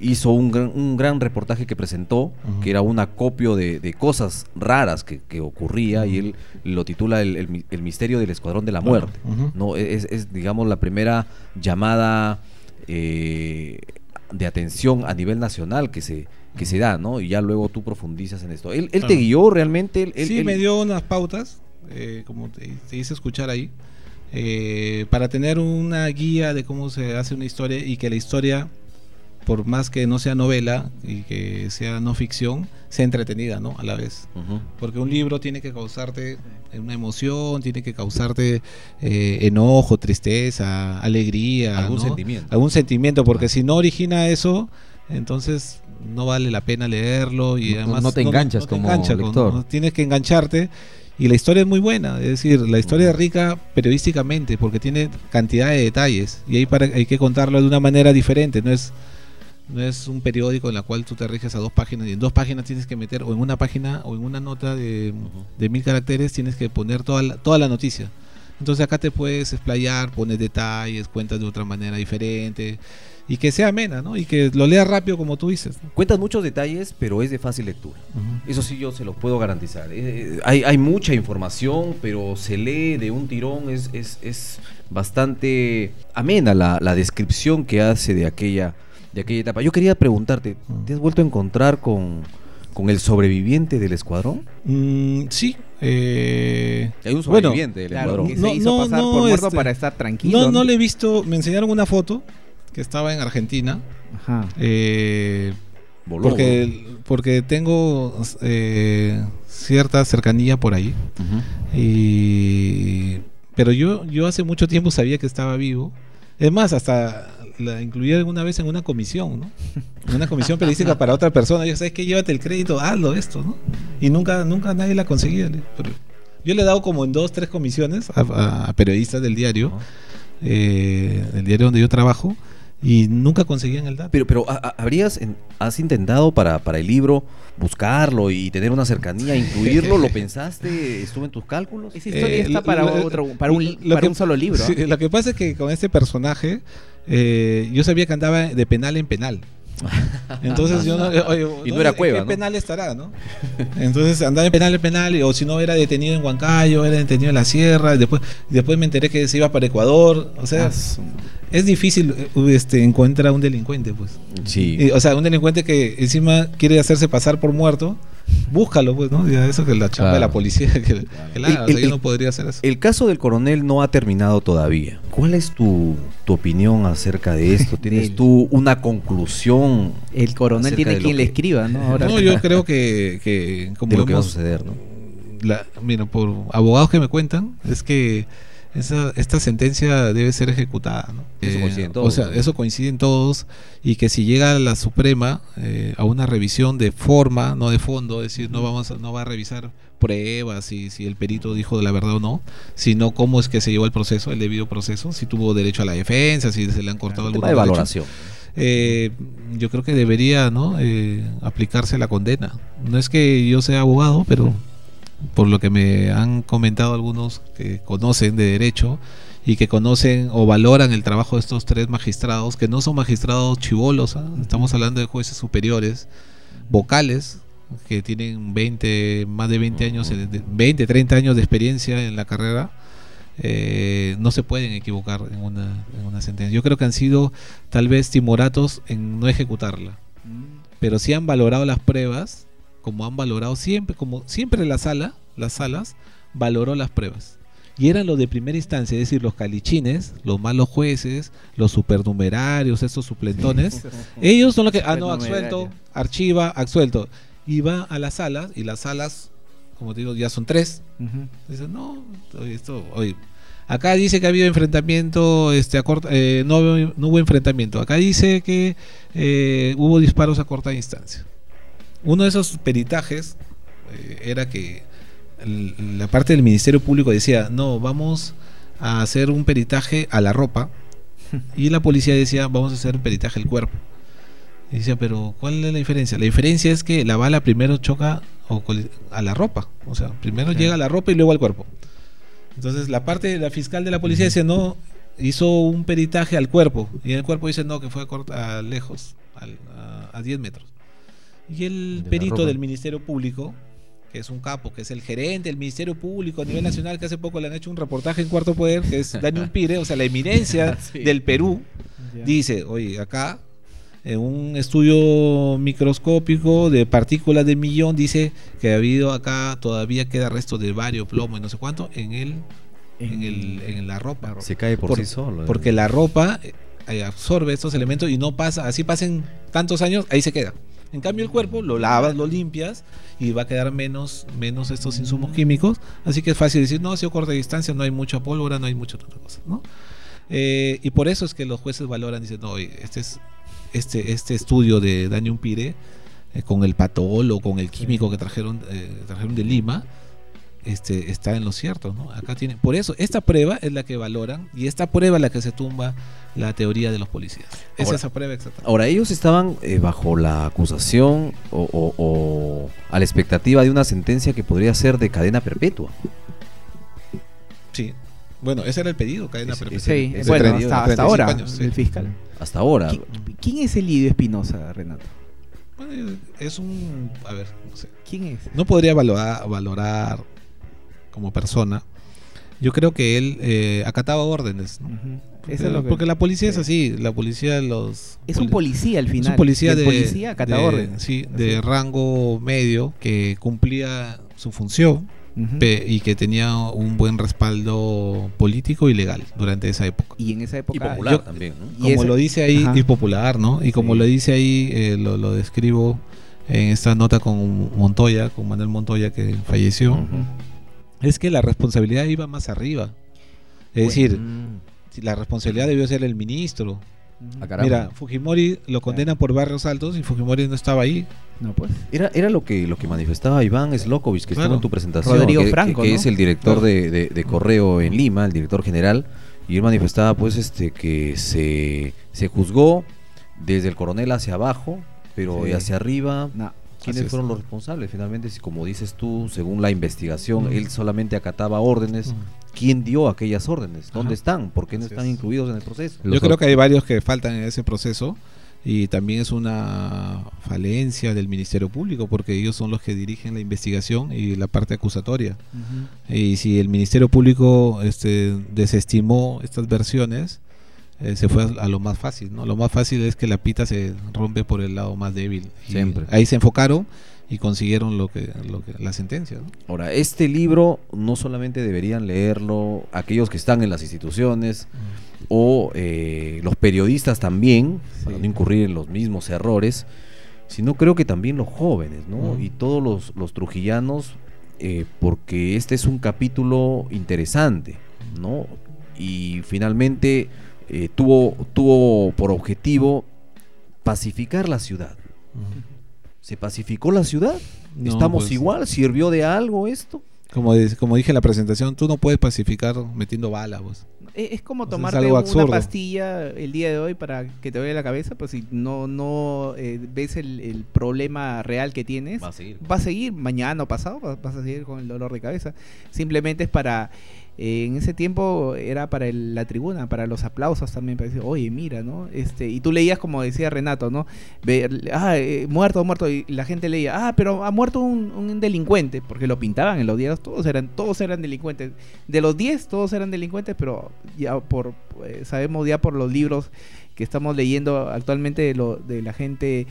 Speaker 3: hizo un gran, un gran reportaje que presentó, que era un acopio de, de cosas raras que, que ocurría y él lo titula el, el mi- el misterio del Escuadrón de la Muerte. No, es, es, digamos, la primera llamada eh, de atención a nivel nacional que se, que se da, ¿no? Y ya luego tú profundizas en esto. ¿Él, él te guió realmente? Él-
Speaker 4: sí,
Speaker 3: él-
Speaker 4: me dio unas pautas, eh, como te, te hice escuchar ahí, eh, para tener una guía de cómo se hace una historia y que la historia, por más que no sea novela y que sea no ficción, sea entretenida, ¿no? A la vez. Porque un libro tiene que causarte una emoción, tiene que causarte eh, enojo, tristeza, alegría,
Speaker 3: Algún
Speaker 4: ¿no?
Speaker 3: sentimiento.
Speaker 4: algún sentimiento, porque si no origina eso, entonces no vale la pena leerlo y además
Speaker 5: no te enganchas como
Speaker 4: con-
Speaker 5: lector.
Speaker 4: no- tienes que engancharte y la historia es muy buena, es decir, la historia es rica periodísticamente porque tiene cantidad de detalles y ahí para, hay que contarlo de una manera diferente, no es no es un periódico en la cual tú te riges a dos páginas y en dos páginas tienes que meter o en una página o en una nota de, de mil caracteres tienes que poner toda la, toda la noticia. Entonces acá te puedes explayar, pones detalles, cuentas de otra manera diferente y que sea amena, ¿no? Y que lo leas rápido como tú dices. ¿no?
Speaker 3: Cuentas muchos detalles, pero es de fácil lectura. Eso sí yo se lo puedo garantizar. Eh, hay, hay mucha información, pero se lee de un tirón. Es, es, es bastante amena la, la descripción que hace de aquella, de aquella etapa. Yo quería preguntarte, ¿te has vuelto a encontrar con, con el sobreviviente del escuadrón?
Speaker 4: Mm, sí. eh,
Speaker 3: Hay un
Speaker 4: bueno,
Speaker 3: sobreviviente del
Speaker 2: Claro,
Speaker 3: escuadrón.
Speaker 2: que
Speaker 4: No,
Speaker 2: se hizo
Speaker 4: no,
Speaker 2: pasar
Speaker 4: no,
Speaker 2: por muerto
Speaker 4: este,
Speaker 2: para estar tranquilo.
Speaker 4: no, no le he visto, me enseñaron una foto que estaba en Argentina.
Speaker 2: Ajá.
Speaker 4: eh,
Speaker 3: Voló,
Speaker 4: porque, porque tengo eh, cierta cercanía por ahí. Y, pero yo, yo hace mucho tiempo sabía que estaba vivo. Es más, hasta la incluí alguna vez en una comisión, ¿no? En una comisión periodística para otra persona. Yo, ¿sabes qué? Llévate el crédito, hazlo esto, ¿no? Y nunca, nunca nadie la conseguía. yo le he dado como en dos, tres comisiones a, a- a periodistas del diario, eh, del diario donde yo trabajo, y nunca conseguían el dato.
Speaker 3: Pero, pero ¿ha- ha- ¿habrías, en- has intentado para, para el libro buscarlo y tener una cercanía, incluirlo? ¿Lo pensaste? ¿Estuvo en tus cálculos?
Speaker 2: Esa historia
Speaker 4: Eh,
Speaker 2: está para
Speaker 4: lo-
Speaker 2: otro, para un,
Speaker 4: lo
Speaker 2: para
Speaker 4: que-
Speaker 2: un solo libro. ¿ah?
Speaker 4: Sí, lo que pasa es que con este personaje eh, yo sabía que andaba de penal en penal. Entonces yo no, oye,
Speaker 3: Y no era
Speaker 4: ¿en
Speaker 3: cueva,
Speaker 4: ¿Qué
Speaker 3: ¿no?
Speaker 4: penal estará, no? Entonces andaba en penal en penal, o si no era detenido en Huancayo, era detenido en la sierra, y después, después me enteré que se iba para Ecuador. O sea,
Speaker 2: Ah,
Speaker 4: es difícil eh, este, encontrar a un delincuente, pues.
Speaker 3: Sí.
Speaker 4: Y, o sea, un delincuente que encima quiere hacerse pasar por muerto búscalo, pues, ¿no? Ya eso que es la chamba de
Speaker 3: Claro.
Speaker 4: la policía, que, que la o sea,
Speaker 3: El-
Speaker 4: yo
Speaker 3: el-
Speaker 4: no podría hacer eso.
Speaker 3: El caso del coronel no ha terminado todavía. ¿Cuál es tu, tu opinión acerca de esto? ¿Tienes tú una conclusión
Speaker 2: El coronel tiene quien le escriba, ¿no? Ahora
Speaker 4: No, yo creo que, que como
Speaker 3: de lo que va a suceder? ¿no?
Speaker 4: la- mira, por abogados que me cuentan, es que esa, esta sentencia debe ser ejecutada. ¿no?
Speaker 3: Eso
Speaker 4: Eh,
Speaker 3: coincide en
Speaker 4: O
Speaker 3: todos,
Speaker 4: sea,
Speaker 3: ¿no?
Speaker 4: eso coincide en todos y que si llega a la Suprema eh, a una revisión de forma, no de fondo, es decir, no, vamos a- no va a revisar pruebas y si el perito dijo la verdad o no, sino cómo es que se llevó el proceso, el debido proceso, si tuvo derecho a la defensa, si se le han cortado algunos
Speaker 3: tema de valoración.
Speaker 4: Eh, yo creo que debería ¿no? Eh, aplicarse la condena. No es que yo sea abogado, pero por lo que me han comentado algunos que conocen de derecho y que conocen o valoran el trabajo de estos tres magistrados, que no son magistrados chivolos, ¿ah? estamos hablando de jueces superiores, vocales, que tienen 20, más de 20 años, de- de- 20, 30 años de experiencia en la carrera, eh, no se pueden equivocar en una, en una sentencia. Yo creo que han sido tal vez timoratos en no ejecutarla, pero sí han valorado las pruebas, como han valorado siempre, como siempre la sala, las salas, valoró las pruebas. Y eran los de primera instancia, es decir, los calichines, los malos jueces, los supernumerarios, estos suplentones. Ellos son los que, ah, no, absuelto, archiva, absuelto. Y va a las salas, y las salas, como te digo, ya son tres.
Speaker 2: Ujú.
Speaker 4: Dice, no, oye, esto, oye, acá dice que ha habido enfrentamiento, este, a corta- eh, no, hubo- no hubo enfrentamiento. Acá dice que eh, hubo disparos a corta distancia. Uno de esos peritajes eh, era que el- la parte del Ministerio Público decía, no, vamos a hacer un peritaje a la ropa. Y la policía decía, vamos a hacer un peritaje al cuerpo. Y decía, pero ¿cuál es la diferencia? La diferencia es que la bala primero choca o a la ropa. O sea, primero llega a la ropa y luego al cuerpo. Entonces la parte, la fiscal de la policía dice, no, hizo un peritaje al cuerpo. Y el cuerpo dice, no, que fue a, corta- a lejos, al- a, a 10 metros. Y el
Speaker 3: De
Speaker 4: perito del Ministerio Público, que es un capo, que es el gerente del Ministerio Público a nivel nacional, que hace poco le han hecho un reportaje en Cuarto Poder, que es Daniel Pire, o sea, la eminencia
Speaker 2: Sí.
Speaker 4: del Perú, dice, oye, acá en un estudio microscópico de partículas de millón dice que ha habido acá todavía queda resto de bario, plomo y no sé cuánto en el en, el, en la ropa.
Speaker 3: Se cae por,
Speaker 4: Por-
Speaker 3: sí solo. ¿eh?
Speaker 4: Porque la ropa eh, absorbe estos elementos y no pasa, así pasen tantos años, ahí se queda. En cambio el cuerpo lo lavas, lo limpias y va a quedar menos, menos estos insumos químicos. Así que es fácil decir, no, ha sido corta distancia, no hay mucha pólvora, no hay mucha otra cosa, ¿no? Eh, y por eso es que los jueces valoran, dicen, no, este es este, este estudio de Daniel Pire eh, con el patólogo, con el químico que trajeron, eh, trajeron de Lima, este, está en lo cierto, ¿no? Acá tiene, por eso, esta prueba es la que valoran y esta prueba es la que se tumba la teoría de los policías. Es
Speaker 3: Ahora-
Speaker 4: esa prueba exacta.
Speaker 3: Ahora, ellos estaban eh, bajo la acusación o, o- o a la expectativa de una sentencia que podría ser de cadena perpetua.
Speaker 4: Sí. Bueno, ese era el pedido, cadena perpetua.
Speaker 2: Sí,
Speaker 3: Ese
Speaker 2: bueno,
Speaker 3: 30,
Speaker 2: hasta, hasta
Speaker 4: 35
Speaker 2: ahora,
Speaker 4: años, sí.
Speaker 2: el fiscal.
Speaker 3: Hasta ahora.
Speaker 2: ¿Qui- ¿Quién es el Lidio Espinosa, Renato?
Speaker 4: Bueno, es un, a ver, no sé.
Speaker 2: ¿Quién es?
Speaker 4: No podría valorar, valorar como persona. Yo creo que él eh, acataba órdenes. Porque,
Speaker 2: Eso es lo que-
Speaker 4: porque la policía es
Speaker 2: sí.
Speaker 4: así, la policía los
Speaker 2: Es un
Speaker 4: poli-
Speaker 2: policía al
Speaker 4: es
Speaker 2: final.
Speaker 4: un policía de
Speaker 2: policía acata
Speaker 4: de-
Speaker 2: órdenes.
Speaker 4: sí, de
Speaker 2: es.
Speaker 4: rango medio que cumplía su función y que tenía un buen respaldo político y legal durante esa época.
Speaker 2: Y en esa
Speaker 3: Y
Speaker 2: época.
Speaker 3: popular
Speaker 4: yo-
Speaker 3: también,
Speaker 4: como
Speaker 2: ese-
Speaker 4: lo dice ahí,
Speaker 2: Ajá.
Speaker 4: y popular, ¿no? Y como
Speaker 2: Sí.
Speaker 4: lo dice ahí, eh, lo, lo describo en esta nota con Montoya, con Manuel Montoya que falleció,
Speaker 3: Ujú.
Speaker 4: Es que la responsabilidad iba más arriba. Es decir,
Speaker 3: Mm.
Speaker 4: si la responsabilidad debió ser el ministro.
Speaker 2: Ujú.
Speaker 3: Ah.
Speaker 4: Mira, Fujimori lo condena por barrios altos y Fujimori no estaba ahí.
Speaker 2: No, pues.
Speaker 3: Era, era lo que lo que manifestaba Iván Slokovic, que
Speaker 4: Claro.
Speaker 3: estuvo en tu presentación,
Speaker 2: Rodrigo
Speaker 3: que,
Speaker 2: Franco,
Speaker 3: que- que
Speaker 2: ¿no?
Speaker 3: es el director
Speaker 4: Claro.
Speaker 3: de, de- de Correo en Lima, el director general, y él manifestaba pues este que se, se juzgó desde el coronel hacia abajo, pero
Speaker 2: Sí.
Speaker 3: hacia arriba,
Speaker 2: No.
Speaker 3: ¿Quiénes
Speaker 4: Así es.
Speaker 3: fueron los responsables? Finalmente, si como dices tú, según la investigación,
Speaker 4: Mm.
Speaker 3: él solamente acataba órdenes, ¿quién dio aquellas órdenes? ¿Dónde
Speaker 4: Ajá.
Speaker 3: están? ¿Por qué no
Speaker 4: Así
Speaker 3: están
Speaker 4: es.
Speaker 3: incluidos en el proceso?
Speaker 4: Yo creo que hay varios que faltan en ese proceso y también es una falencia del Ministerio Público porque ellos son los que dirigen la investigación y la parte acusatoria.
Speaker 2: Ujú.
Speaker 4: Y si el Ministerio Público este, desestimó estas versiones, eh, se fue a, a lo más fácil. ¿no? Lo más fácil es que la pita se rompe por el lado más débil.
Speaker 3: Siempre.
Speaker 4: Ahí se enfocaron y consiguieron lo que, lo que la sentencia. ¿no?
Speaker 3: Ahora, este libro no solamente deberían leerlo aquellos que están en las instituciones o eh, los periodistas también, para no incurrir en los mismos errores, sino creo que también los jóvenes, ¿no?
Speaker 4: Mm.
Speaker 3: Y todos los, los trujillanos, eh, porque este es un capítulo interesante, ¿no? Y finalmente eh, tuvo, tuvo por objetivo pacificar la ciudad. ¿Se pacificó la ciudad?
Speaker 4: No,
Speaker 3: ¿Estamos
Speaker 4: pues,
Speaker 3: igual? ¿Sirvió de algo esto?
Speaker 4: Como, de- como dije en la presentación, tú no puedes pacificar metiendo balas. pues.
Speaker 2: Es, es como
Speaker 4: algo
Speaker 2: una
Speaker 4: absurdo.
Speaker 2: pastilla el día de hoy para que te duele la cabeza, pues si no, no eh, ves el, el problema real que tienes,
Speaker 3: Va a seguir.
Speaker 2: va a seguir mañana o pasado, va- vas a seguir con el dolor de cabeza. Simplemente es para, en ese tiempo era para la tribuna, para los aplausos también, para decir, oye, mira, ¿no? Este, y tú leías como decía Renato, ¿no? Ver, ah, eh, muerto, muerto, y la gente leía, ah, pero ha muerto un, un delincuente, porque lo pintaban en los diarios, todos eran, todos eran delincuentes. De los 10, todos eran delincuentes, pero ya por, eh, sabemos ya por los libros que estamos leyendo actualmente de, lo, de la gente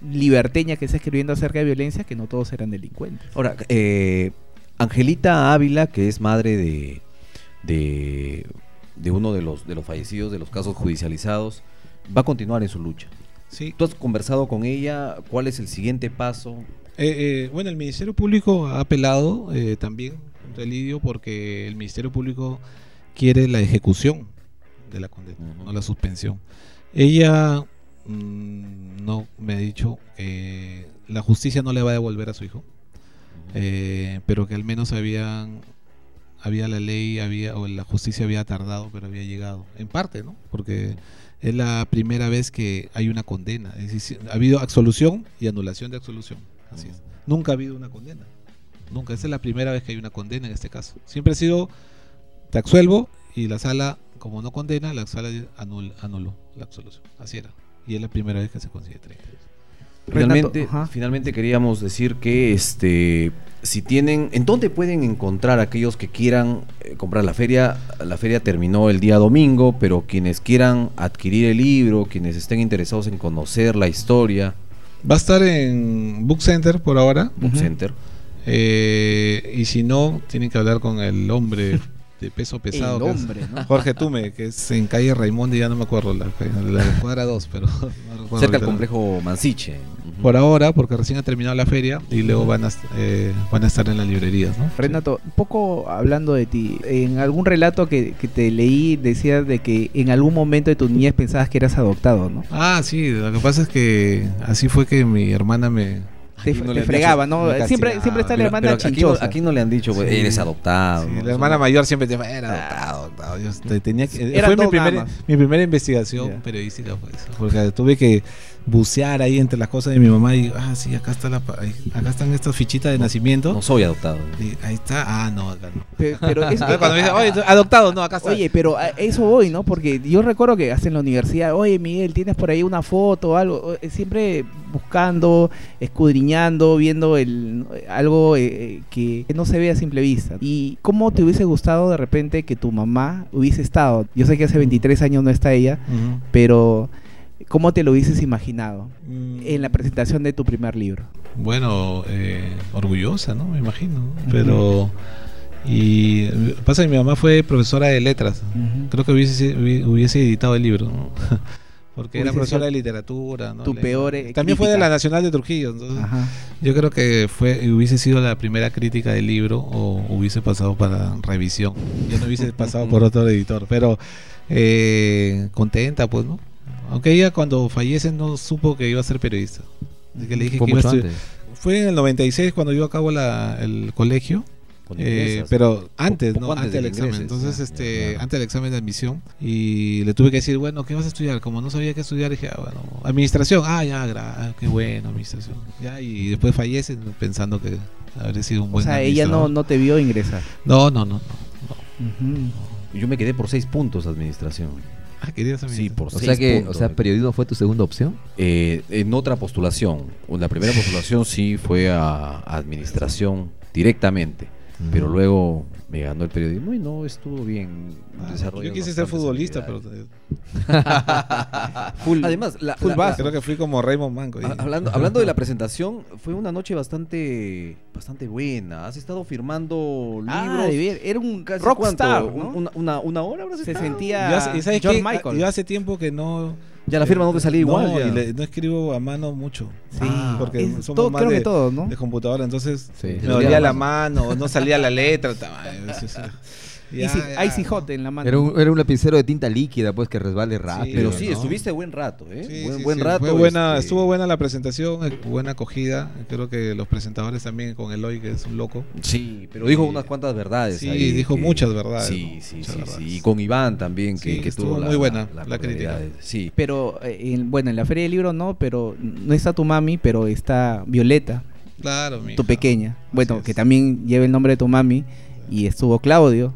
Speaker 2: liberteña que está escribiendo acerca de violencia, que no todos eran delincuentes.
Speaker 3: Ahora, eh, Angelita Ávila, que es madre de, de, de uno de los, de los fallecidos de los casos judicializados, va a continuar en su lucha.
Speaker 4: Sí.
Speaker 3: ¿Tú has conversado con ella? ¿Cuál es el siguiente paso?
Speaker 4: Eh, eh, bueno, el Ministerio Público ha apelado eh, también contra el Lidio porque el Ministerio Público quiere la ejecución de la condena,
Speaker 3: Ujú.
Speaker 4: no la suspensión. Ella mm, no me ha dicho que la justicia no le va a devolver a su hijo, eh, pero que al menos habían había la ley, había o la justicia había tardado, pero había llegado. En parte, ¿no? Porque es la primera vez que hay una condena. Es decir, ha habido absolución y anulación de absolución. Así es. Nunca ha habido una condena. Nunca. Esa es la primera vez que hay una condena en este caso. Siempre ha sido, te absuelvo y la sala, como no condena, la sala anul- anuló la absolución. Así era. Y es la primera vez que se consigue 30 años.
Speaker 3: Finalmente,
Speaker 2: Renato,
Speaker 3: finalmente queríamos decir que este si tienen, ¿en dónde pueden encontrar aquellos que quieran eh, comprar la feria? La feria terminó el día domingo, pero quienes quieran adquirir el libro, quienes estén interesados en conocer la historia,
Speaker 4: Va a estar en Book Center por ahora.
Speaker 3: Book. Center.
Speaker 4: Eh, y si no, tienen que hablar con el hombre de peso pesado.
Speaker 2: el
Speaker 4: que es
Speaker 2: hombre, ¿no?
Speaker 4: Jorge Tume, que es en calle Raimundo, ya no me acuerdo, la, la cuadra 2, pero no
Speaker 3: cerca del complejo Mansiche.
Speaker 4: Por ahora, porque recién ha terminado la feria y luego van a, eh, van a estar en las librerías, ¿no?
Speaker 2: Renato, un poco hablando de ti, en algún relato que, que te leí decías de que en algún momento de tu niñez pensabas que eras adoptado, ¿no?
Speaker 4: Ah, sí, lo que pasa es que así fue que mi hermana me...
Speaker 2: Te,
Speaker 3: no
Speaker 2: te fregaba,
Speaker 3: dicho,
Speaker 2: ¿no? Siempre, siempre está la hermana
Speaker 3: pero aquí, no,
Speaker 2: chinchosa.
Speaker 3: aquí no le han dicho, pues,
Speaker 4: Sí.
Speaker 3: eres adoptado.
Speaker 4: Sí,
Speaker 3: ¿no?
Speaker 4: la hermana mayor siempre te era adoptado, adoptado. Yo te- tenía que,
Speaker 2: Eran
Speaker 4: fue mi, primer- mi primera investigación
Speaker 2: Ya.
Speaker 4: periodística, pues, porque tuve que bucear ahí entre las cosas de mi mamá y ah, sí, acá está la, acá están estas fichitas de nacimiento.
Speaker 3: No soy adoptado.
Speaker 4: Y ahí está, ah, no, acá no.
Speaker 2: Pe- Pero
Speaker 4: Cuando me dicen, oye, adoptado, no, acá está.
Speaker 2: Oye, pero a eso voy, ¿no? Porque yo recuerdo que hasta en la universidad, oye, Miguel, ¿tienes por ahí una foto o algo? Eh, Siempre buscando, escudriñando, viendo el algo eh, que, que no se ve a simple vista. ¿Y cómo te hubiese gustado de repente que tu mamá hubiese estado? Yo sé que hace 23 años no está ella, pero ¿cómo te lo hubieses imaginado
Speaker 4: Mm,
Speaker 2: en la presentación de tu primer libro?
Speaker 4: Bueno, eh, orgullosa, ¿no? Me imagino. ¿no? Pero. Y pasa que mi mamá fue profesora de letras. Creo que hubiese, hubi- hubiese editado el libro, ¿no? Porque era profesora de literatura, ¿no?
Speaker 2: tu
Speaker 4: Le-
Speaker 2: peor,
Speaker 4: También fue de
Speaker 2: crítica.
Speaker 4: la Nacional de Trujillo. Entonces,
Speaker 2: Ajá.
Speaker 4: yo creo que fue hubiese sido la primera crítica del libro o hubiese pasado para revisión. Yo no hubiese pasado por otro editor, pero eh, contenta, pues, ¿no? Aunque ella cuando fallece no supo que iba a ser periodista. Así que le dije
Speaker 3: Fue
Speaker 4: que iba a
Speaker 3: mucho antes.
Speaker 4: Fue en el 96 cuando yo acabo la- el colegio. Eh,
Speaker 3: ingresas.
Speaker 4: pero antes, ¿no?
Speaker 3: antes
Speaker 4: Antes,
Speaker 3: de
Speaker 4: del examen. Entonces,
Speaker 3: ya,
Speaker 4: este,
Speaker 3: ya, claro.
Speaker 4: antes del examen de admisión. Y le tuve que decir, bueno, ¿qué vas a estudiar? Como no sabía qué estudiar, dije, ah, bueno, administración. Ah, ya, gra- ah, qué bueno, administración. Ya, y después fallece pensando que habría sido un
Speaker 2: O
Speaker 4: buen
Speaker 2: sea, ella no, no te vio ingresar.
Speaker 4: No, no, no. no.
Speaker 2: Ujú.
Speaker 3: Yo me quedé por seis puntos administración.
Speaker 4: Ah, querías
Speaker 3: Sí, por
Speaker 5: O
Speaker 3: seis
Speaker 5: sea que,
Speaker 3: puntos.
Speaker 5: o sea, periodismo fue tu segunda opción.
Speaker 3: Eh, en otra postulación. La primera postulación sí fue a administración directamente. Pero luego me ganó el periodismo y no estuvo bien
Speaker 4: Ah,
Speaker 3: desarrollado.
Speaker 4: Yo quise ser futbolista, pero
Speaker 2: Full-
Speaker 3: Además, la-
Speaker 2: full
Speaker 3: la-
Speaker 4: creo que fui como Raymond Manco. y-
Speaker 3: Ha- Hablando, hablando de la presentación, fue una noche bastante bastante buena. Has estado firmando libros.
Speaker 2: Ah, de ver, era un
Speaker 3: casi
Speaker 2: rockstar.
Speaker 3: Una, una, una hora habrás
Speaker 2: Se
Speaker 3: estado?
Speaker 2: sentía
Speaker 4: Yo hace- y ¿sabes
Speaker 2: George
Speaker 4: qué?
Speaker 2: Michael.
Speaker 4: Yo hace tiempo que no.
Speaker 3: Ya la firma no te salía igual.
Speaker 4: No,
Speaker 3: ya.
Speaker 4: y le- no escribo a mano mucho.
Speaker 2: Sí,
Speaker 4: Ah, porque
Speaker 2: es
Speaker 4: somos
Speaker 2: todo,
Speaker 4: más
Speaker 2: creo
Speaker 4: de,
Speaker 2: que todos, ¿no?
Speaker 4: de computadora, entonces
Speaker 3: Sí,
Speaker 4: me dolía la mano, no salía la letra. Ya,
Speaker 2: Easy,
Speaker 4: ya.
Speaker 2: Icy Hot en la mano.
Speaker 5: Era un, era un lapicero de tinta líquida, pues, que resbale rápido.
Speaker 3: Pero sí,
Speaker 5: ¿no?
Speaker 3: estuviste buen rato, ¿eh?
Speaker 4: Sí,
Speaker 3: buen
Speaker 4: sí,
Speaker 3: buen
Speaker 4: sí.
Speaker 3: rato.
Speaker 4: Fue buena,
Speaker 3: este,
Speaker 4: Estuvo buena la presentación, eh, buena acogida. Creo que los presentadores también con Eloy, que es un loco.
Speaker 3: Sí, pero dijo
Speaker 4: Sí.
Speaker 3: unas cuantas verdades.
Speaker 4: Sí,
Speaker 3: ahí
Speaker 4: dijo
Speaker 3: que-
Speaker 4: muchas verdades,
Speaker 3: Sí,
Speaker 4: ¿no?
Speaker 3: sí,
Speaker 4: Muchas
Speaker 3: sí,
Speaker 4: verdades.
Speaker 3: sí. Y con Iván también, que,
Speaker 4: Sí,
Speaker 3: que
Speaker 4: estuvo
Speaker 3: tuvo
Speaker 4: muy buena
Speaker 3: la,
Speaker 4: la crítica.
Speaker 3: Sí.
Speaker 2: Pero, eh, en- bueno, en la Feria del Libro no, pero no está tu mami, pero está Violeta,
Speaker 4: Claro, mi
Speaker 2: tu
Speaker 4: hija.
Speaker 2: pequeña. Bueno, que también lleva el nombre de tu mami. Y estuvo Claudio,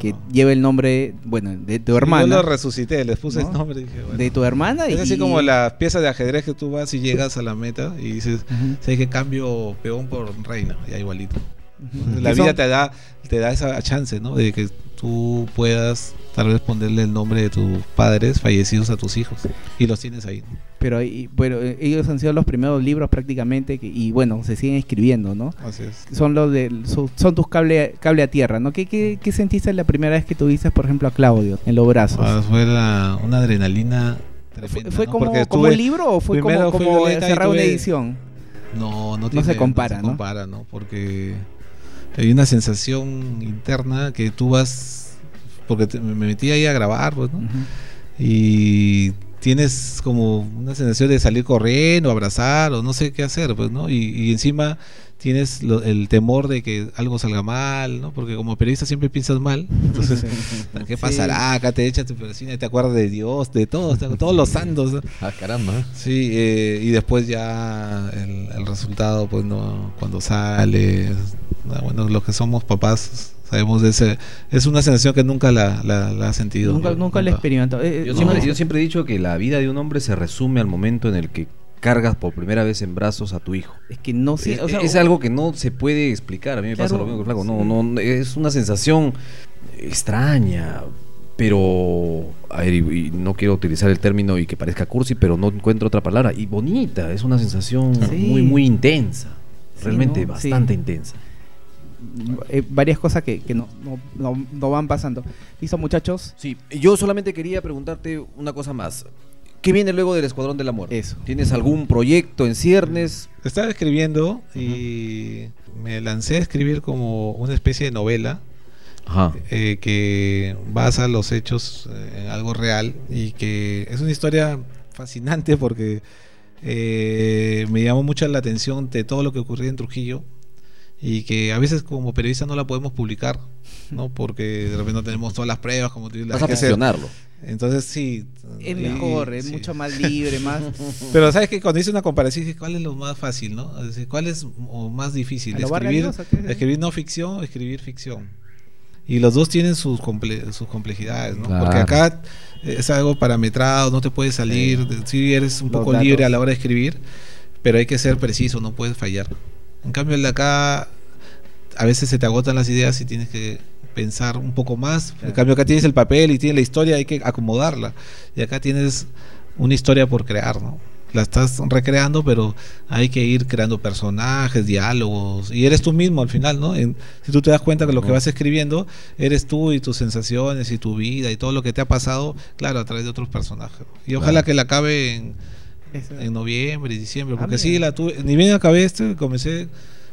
Speaker 4: Claro.
Speaker 2: que lleva el nombre, bueno, de tu hermana.
Speaker 4: Yo lo resucité, les puse
Speaker 2: ¿No?
Speaker 4: el nombre y dije, bueno.
Speaker 2: de tu hermana.
Speaker 4: Es
Speaker 2: y,
Speaker 4: así como las piezas de ajedrez que tú vas y llegas a la meta y dices,
Speaker 2: Ujú,
Speaker 4: ¿sabes qué cambio peón por reina? Ya igualito.
Speaker 2: ujú.
Speaker 4: La
Speaker 2: Que
Speaker 4: vida
Speaker 2: son-
Speaker 4: te da, te da esa chance, ¿no? De que tú puedas tal vez ponerle el nombre de tus padres fallecidos a tus hijos y los tienes ahí. ¿no?
Speaker 2: Pero, pero eh, ellos han sido los primeros libros prácticamente que- y bueno, se siguen escribiendo, ¿no?
Speaker 4: Así es.
Speaker 2: Son los de, son tus cable, cable a tierra, ¿no? ¿Qué, qué, qué sentiste la primera vez que tuviste, por ejemplo, a Claudio en los brazos?
Speaker 4: Ah, fue la- una adrenalina
Speaker 2: ¿Fue,
Speaker 4: tremenda.
Speaker 2: fue
Speaker 4: ¿no?
Speaker 2: como,
Speaker 4: Porque
Speaker 2: como
Speaker 4: tuve-
Speaker 2: un libro o fue como, como
Speaker 4: y
Speaker 2: cerrar una edición?
Speaker 4: No, no,
Speaker 2: No
Speaker 4: tiene-
Speaker 2: se compara,
Speaker 4: se
Speaker 2: ¿no?
Speaker 4: compara, ¿no? Porque hay una sensación interna que tú vas, porque te- me metí ahí a grabar, pues, ¿no? Y tienes como una sensación de salir corriendo, abrazar o no sé qué hacer, pues, ¿no? Y, y encima tienes lo- el temor de que algo salga mal, ¿no? Porque como periodista siempre piensas mal, entonces, ¿qué pasará? Acá te echas tu persina y te acuerdas de Dios, de todos, de todos los santos, ¿no?
Speaker 5: Ah, caramba.
Speaker 4: Sí, eh, y después ya el, el resultado, pues no, cuando sale, ah, bueno, los que somos papás sabemos de ese, es una sensación que nunca la, la, la he sentido.
Speaker 2: Nunca, nunca lo he experimentado. Eh,
Speaker 3: Yo,
Speaker 2: no,
Speaker 3: siempre, yo siempre he dicho que la vida de un hombre se resume al momento en el que cargas por primera vez en brazos a tu hijo.
Speaker 2: es que no sé,
Speaker 3: es,
Speaker 2: o sea,
Speaker 3: es algo que no se puede explicar. A mí me pasa lo mismo que Flaco. No, no, es una sensación extraña. Pero, a ver, y, y no quiero utilizar el término y que parezca cursi, pero no encuentro otra palabra. Y bonita, es una sensación
Speaker 2: Sí.
Speaker 3: muy, muy intensa.
Speaker 2: Sí,
Speaker 3: Realmente
Speaker 2: ¿no?
Speaker 3: bastante
Speaker 2: Sí.
Speaker 3: intensa.
Speaker 2: Eh, varias cosas que, que no, no, no- no van pasando. ¿Listo, muchachos?
Speaker 3: Sí, yo solamente quería preguntarte una cosa más. ¿Qué viene luego del Escuadrón de la Muerte?
Speaker 2: Eso.
Speaker 3: ¿Tienes algún proyecto en ciernes?
Speaker 4: Estaba escribiendo y me lancé a escribir como una especie de novela
Speaker 3: Ajá.
Speaker 4: eh, que basa los hechos eh, en algo real y que es una historia fascinante porque eh, me llamó mucho la atención de todo lo que ocurría en Trujillo y que a veces como periodista no la podemos publicar, ¿no? Porque de repente no tenemos todas las pruebas como tú
Speaker 3: Vas a
Speaker 4: que hacer.
Speaker 3: ficcionarlo.
Speaker 4: Entonces sí.
Speaker 2: Es
Speaker 4: y-
Speaker 2: mejor, es
Speaker 4: sí.
Speaker 2: mucho más libre, más...
Speaker 4: Pero sabes que cuando hice una comparación dije, ¿cuál es lo más fácil, no? Es decir, ¿cuál es o más difícil?
Speaker 2: ¿A lo Vargas
Speaker 4: Escribir, escribir no ficción o escribir ficción. Y los dos tienen sus, comple- sus complejidades, ¿no?
Speaker 5: Claro.
Speaker 4: Porque acá es algo parametrado, no te puedes salir, si eres un
Speaker 2: Los
Speaker 4: poco
Speaker 2: datos.
Speaker 4: libre a la hora de escribir, pero hay que ser preciso, no puedes fallar. En cambio, el de acá a veces se te agotan las ideas y tienes que pensar un poco más. En cambio, acá tienes el papel y tienes la historia, hay que acomodarla. Y acá tienes una historia por crear, ¿no? La estás recreando, pero hay que ir creando personajes, diálogos, y eres tú mismo al final, ¿no? En- si tú te das cuenta que lo que vas escribiendo eres tú y tus sensaciones y tu vida y todo lo que te ha pasado, claro, a través de otros personajes. Y ojalá
Speaker 3: Claro.
Speaker 4: que la acabe en,
Speaker 2: Eso.
Speaker 4: en noviembre, diciembre,
Speaker 2: Ah,
Speaker 4: porque
Speaker 2: mira.
Speaker 4: sí, la tuve, ni bien acabé este, comencé,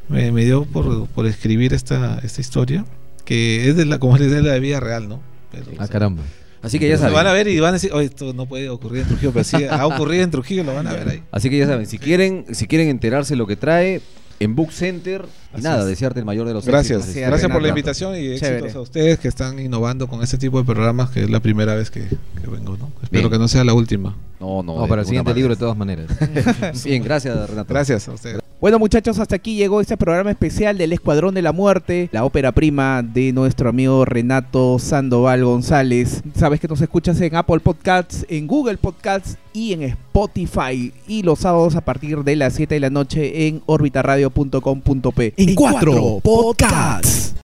Speaker 4: me, me dio por, por escribir esta, esta historia, que es de la, como les de la vida real, ¿no? Pero,
Speaker 5: Ah, caramba.
Speaker 3: Así que ya
Speaker 4: lo
Speaker 3: saben.
Speaker 4: van a ver y van a decir, oye, esto no puede ocurrir en Trujillo, pero sí, ha ocurrido en Trujillo, lo van a ver ahí.
Speaker 3: Así que ya saben, si quieren, si quieren enterarse lo que trae en Book Center, y nada,
Speaker 4: es.
Speaker 3: desearte el mayor de los
Speaker 4: Gracias,
Speaker 3: éxitos.
Speaker 2: Gracias,
Speaker 4: gracias por la
Speaker 2: Renato.
Speaker 4: invitación y
Speaker 2: Chévere.
Speaker 4: éxitos a ustedes que están innovando con este tipo de programas, que es la primera vez que, que vengo, ¿no? Espero
Speaker 3: Bien.
Speaker 4: que no sea la última.
Speaker 3: No, no.
Speaker 5: No, para el siguiente libro de todas maneras.
Speaker 3: Bien, gracias, Renato.
Speaker 4: Gracias a ustedes.
Speaker 2: Bueno muchachos, hasta aquí llegó este programa especial del Escuadrón de la Muerte, la ópera prima de nuestro amigo Renato Sandoval González. Sabes que nos escuchas en Apple Podcasts, en Google Podcasts y en Spotify. Y los sábados a partir de las 7 de la noche en orbitaradio.com.p.
Speaker 1: En cuatro podcasts.